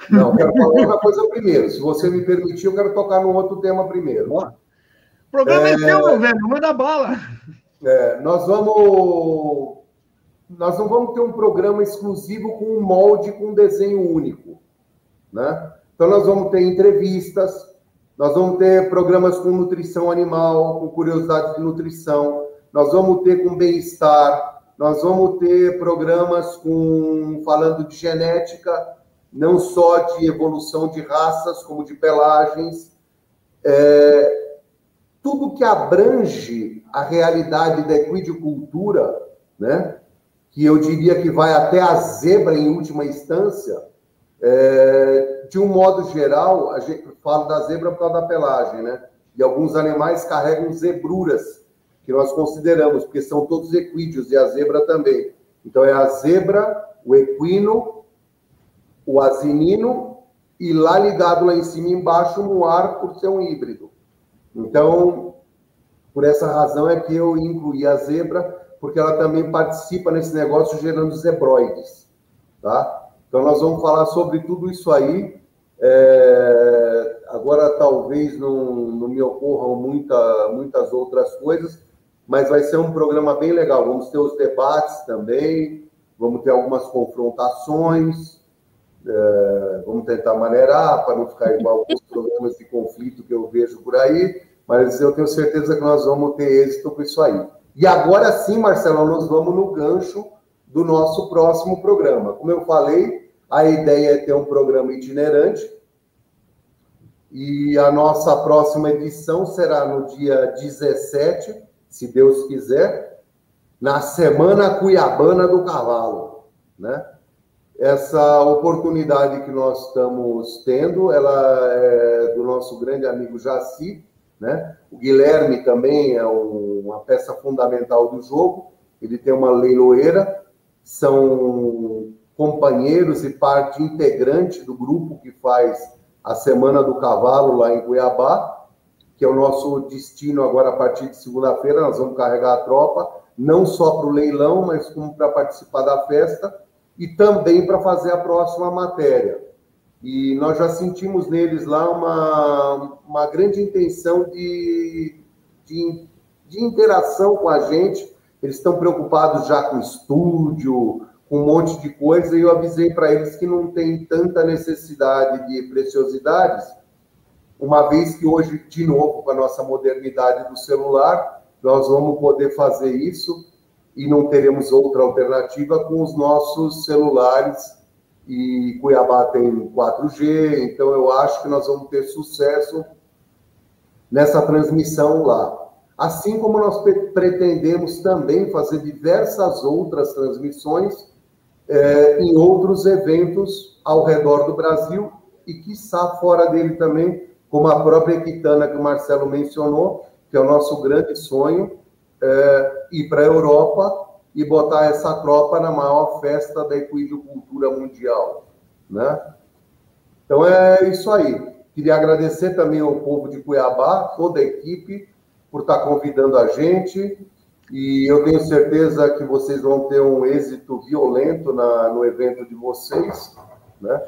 Não, quero falar outra coisa primeiro. Se você me permitir, eu quero tocar num outro tema primeiro. O programa é, é seu, meu velho, manda bala. É, nós vamos nós não vamos ter um programa exclusivo com um molde com um desenho único, né? Então nós vamos ter entrevistas, nós vamos ter programas com nutrição animal, com curiosidades de nutrição, nós vamos ter com bem-estar, nós vamos ter programas com falando de genética, não só de evolução de raças, como de pelagens, é, tudo que abrange a realidade da equidicultura, né? Que eu diria que vai até a zebra em última instância, é, de um modo geral, a gente fala da zebra por causa da pelagem, né? E alguns animais carregam zebruras, que nós consideramos, porque são todos equídeos, e a zebra também. Então, é a zebra, o equino, o asinino, e lá ligado lá em cima e embaixo, no ar, por ser um híbrido. Então, por essa razão é que eu incluí a zebra, porque ela também participa nesse negócio gerando zebroides, tá? Então nós vamos falar sobre tudo isso aí. É... Agora talvez não, não me ocorram muita, muitas outras coisas, mas vai ser um programa bem legal. Vamos ter os debates também, vamos ter algumas confrontações, é... vamos tentar maneirar para não ficar igual os programas de conflito que eu vejo por aí, mas eu tenho certeza que nós vamos ter êxito com isso aí. E agora sim, Marcelo, nós vamos no gancho do nosso próximo programa. Como eu falei, a ideia é ter um programa itinerante. E a nossa próxima edição será no dia 17, se Deus quiser, na Semana Cuiabana do Cavalo, né? Essa oportunidade que nós estamos tendo, ela é do nosso grande amigo Jaci, né? O Guilherme também é um, uma peça fundamental do jogo. Ele tem uma leiloeira, são companheiros e parte integrante do grupo que faz a Semana do Cavalo lá em Cuiabá, que é o nosso destino agora a partir de segunda-feira. Nós vamos carregar a tropa, não só para o leilão, mas como para participar da festa e também para fazer a próxima matéria. E nós já sentimos neles lá uma, uma grande intenção de, de, de interação com a gente. Eles estão preocupados já com estúdio, com um monte de coisa, e eu avisei para eles que não tem tanta necessidade de preciosidades, uma vez que hoje, de novo, com a nossa modernidade do celular, nós vamos poder fazer isso e não teremos outra alternativa com os nossos celulares e Cuiabá tem 4G, então eu acho que nós vamos ter sucesso nessa transmissão lá. Assim como nós pretendemos também fazer diversas outras transmissões é, em outros eventos ao redor do Brasil e, quiçá, fora dele também, como a própria Equitana que o Marcelo mencionou, que é o nosso grande sonho, é, ir para a Europa e botar essa tropa na maior festa da equidicultura mundial, né? Então é isso aí. Queria agradecer também ao povo de Cuiabá, toda a equipe, por estar convidando a gente. E eu tenho certeza que vocês vão ter um êxito violento na, no evento de vocês, né?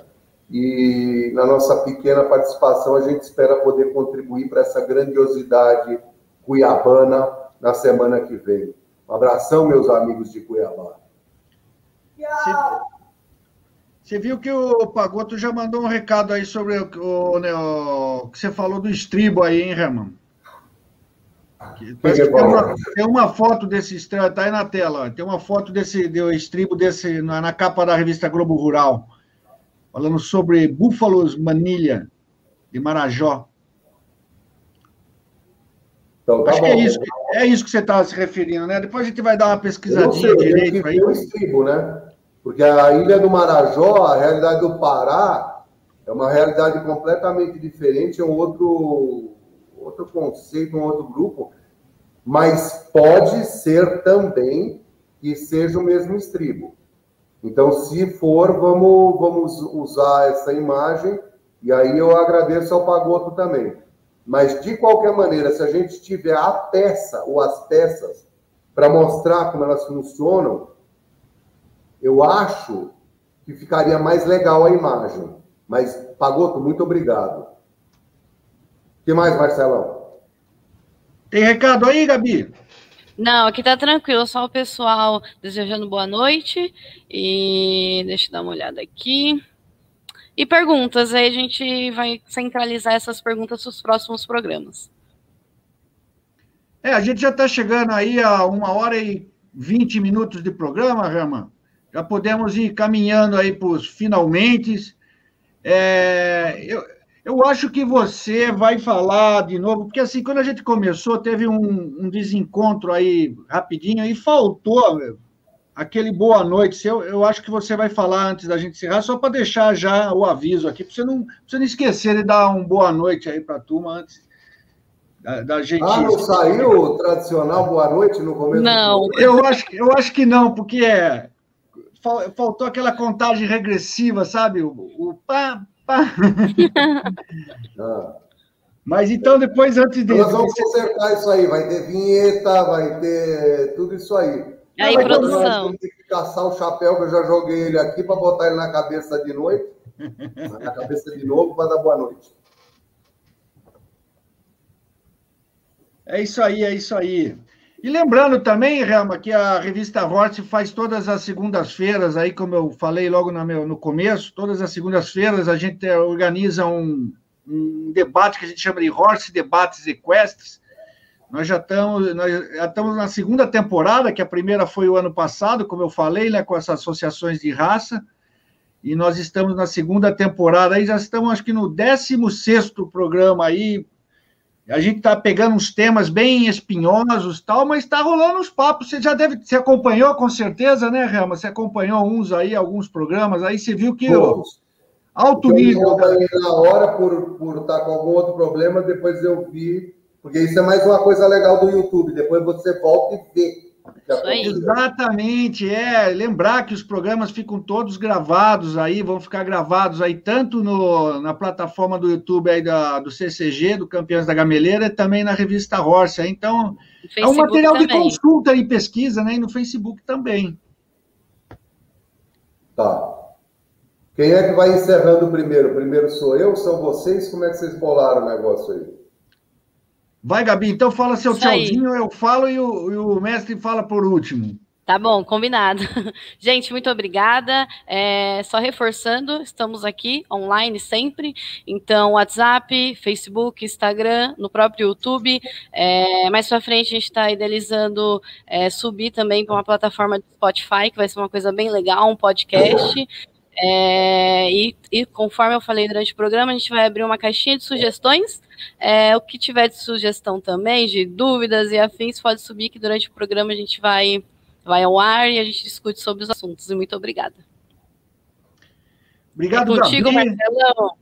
E na nossa pequena participação, a gente espera poder contribuir para essa grandiosidade cuiabana na semana que vem. Um abração, meus amigos de Cuiabá. Você viu que o Pagoto já mandou um recado aí sobre o, o, né, o que você falou do estribo aí, hein? Parece que tem, uma, tem uma foto desse estribo, tá aí na tela, ó, tem uma foto desse do estribo desse, na, na, capa da revista Globo Rural, falando sobre búfalos manilha de Marajó. Então, tá Acho bom. que é isso, é isso que você estava se referindo, né? Depois a gente vai dar uma pesquisadinha direito aí. O estribo, né? Porque a ilha do Marajó, a realidade do Pará, é uma realidade completamente diferente, é um outro, outro conceito, um outro grupo, mas pode ser também que seja o mesmo estribo. Então, se for, vamos, vamos usar essa imagem, e aí eu agradeço ao Pagoto também. Mas, de qualquer maneira, se a gente tiver a peça ou as peças para mostrar como elas funcionam, eu acho que ficaria mais legal a imagem. Mas, Pagoto, muito obrigado. O que mais, Marcelão? Tem recado aí, Gabi? Não, aqui tá tranquilo, só o pessoal desejando boa noite. E deixa eu dar uma olhada aqui. E perguntas, aí a gente vai centralizar essas perguntas nos próximos programas. É, a gente já está chegando aí a uma hora e vinte minutos de programa, Rama já podemos ir caminhando aí para os finalmente. É, eu, eu acho que você vai falar de novo, porque assim, quando a gente começou, teve um, um desencontro aí rapidinho e faltou aquele boa noite. Eu, eu acho que você vai falar antes da gente encerrar, só para deixar já o aviso aqui, para você não, você não esquecer de dar um boa noite aí para a turma antes da, da, gente. Ah, não saiu o tradicional boa noite no começo? Não. Eu acho, eu acho que não, porque é faltou aquela contagem regressiva, sabe? O, o pá, pá. Ah. Mas então, depois, antes de. Nós vamos consertar isso aí. Vai ter vinheta, vai ter tudo isso aí. Aí, Mas produção. Vamos ter que caçar o chapéu, que eu já joguei ele aqui para botar ele na cabeça de noite. na cabeça de novo, para dar boa noite. É isso aí, é isso aí. E lembrando também, Rama, que a revista Horse faz todas as segundas-feiras, aí, como eu falei logo no, meu, no começo, todas as segundas-feiras a gente organiza um, um, debate que a gente chama de Horse Debates Equestres. Nós já estamos, nós já estamos na segunda temporada, que a primeira foi o ano passado, como eu falei, né, com essas associações de raça. E nós estamos na segunda temporada, aí já estamos, acho que no 16 programa aí, a gente está pegando uns temas bem espinhosos tal, mas está rolando uns papos. Você já deve, você acompanhou com certeza, né, Rama? Você acompanhou uns aí, alguns programas, aí você viu que Todos. alto nível. Eu na hora por, por estar tá com algum outro problema, depois eu vi, porque isso é mais uma coisa legal do YouTube. Depois você volta e vê Exatamente, é. Lembrar que os programas ficam todos gravados aí, vão ficar gravados aí tanto no, na plataforma do YouTube aí da, do CCG, do Campeões da Gameleira, e também na revista Horse. Então, é um material também. de consulta e pesquisa, né? E no Facebook também. Tá. Quem é que vai encerrando primeiro? Primeiro sou eu, são vocês? Como é que vocês bolaram o negócio aí? Vai, Gabi, então fala seu Isso tchauzinho, aí. eu falo e o, e o, mestre fala por último. Tá bom, combinado. Gente, muito obrigada. É, só reforçando, estamos aqui online sempre. Então, WhatsApp, Facebook, Instagram, no próprio YouTube. É, mais para frente, a gente está idealizando é, subir também para uma plataforma de Spotify, que vai ser uma coisa bem legal, um podcast. É, e, e, conforme eu falei durante o programa, a gente vai abrir uma caixinha de sugestões. É, o que tiver de sugestão também, de dúvidas e afins, pode subir que durante o programa a gente vai, vai ao ar e a gente discute sobre os assuntos. E muito obrigada. Obrigado, é contigo, Gabi. Marcelão.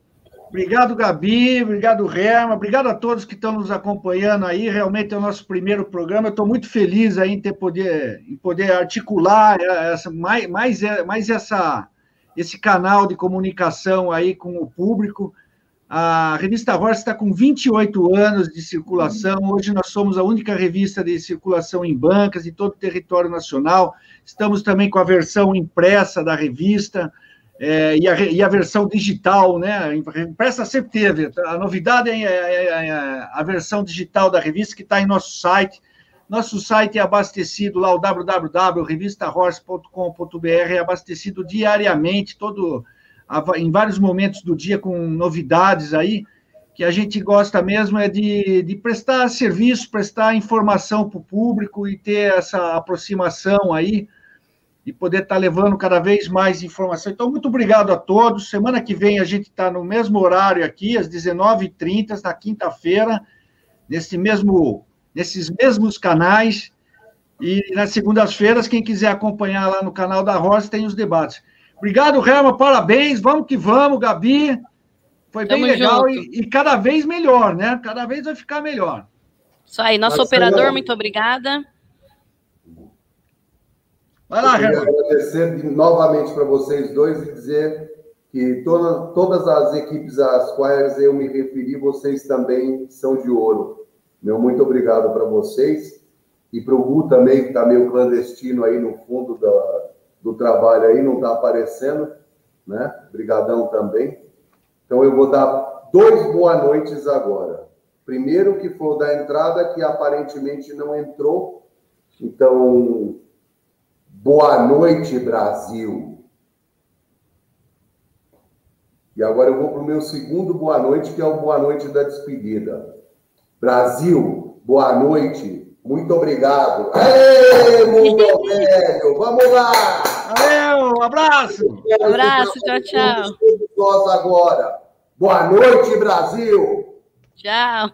Obrigado, Gabi. Obrigado, Rema. Obrigado a todos que estão nos acompanhando aí. Realmente é o nosso primeiro programa. Eu estou muito feliz aí em ter poder, em poder articular essa, mais, mais, mais essa esse canal de comunicação aí com o público. A revista Horse está com 28 anos de circulação. Hoje nós somos a única revista de circulação em bancas em todo o território nacional. Estamos também com a versão impressa da revista é, e, a, e, a, versão digital, né? A impressa sempre teve. A novidade é, é, é, é a versão digital da revista que está em nosso site Nosso site é abastecido lá, o www.revistahorse.com.br, é abastecido diariamente, todo, em vários momentos do dia, com novidades aí, que a gente gosta mesmo é de, de prestar serviço, prestar informação para o público e ter essa aproximação aí, e poder estar tá levando cada vez mais informação. Então, muito obrigado a todos. Semana que vem a gente está no mesmo horário aqui, às 19h30, na quinta-feira, nesse mesmo nesses mesmos canais. E nas segundas-feiras, quem quiser acompanhar lá no canal da Rosa, tem os debates. Obrigado, Herma, parabéns, vamos que vamos, Gabi. Foi bem Tamo legal e, e, cada vez melhor, né? Cada vez vai ficar melhor. Isso aí, nosso Marcelo. operador, muito obrigada. Vai lá, Herma. agradecer novamente para vocês dois e dizer que toda, todas as equipes às quais eu me referi, vocês também são de ouro. Meu muito obrigado para vocês e para o Gu também, que está meio clandestino aí no fundo da, do trabalho aí, não está aparecendo, né? Obrigadão também. Então eu vou dar dois boa noites agora. Primeiro que foi o da entrada, que aparentemente não entrou. Então, boa noite, Brasil. E agora eu vou para o meu segundo boa noite, que é o boa noite da despedida. Brasil, boa noite. Muito obrigado. Aê, mundo velho! Vamos lá! Valeu, um abraço! Um abraço, tchau, tchau. Nós agora. Boa noite, Brasil! Tchau.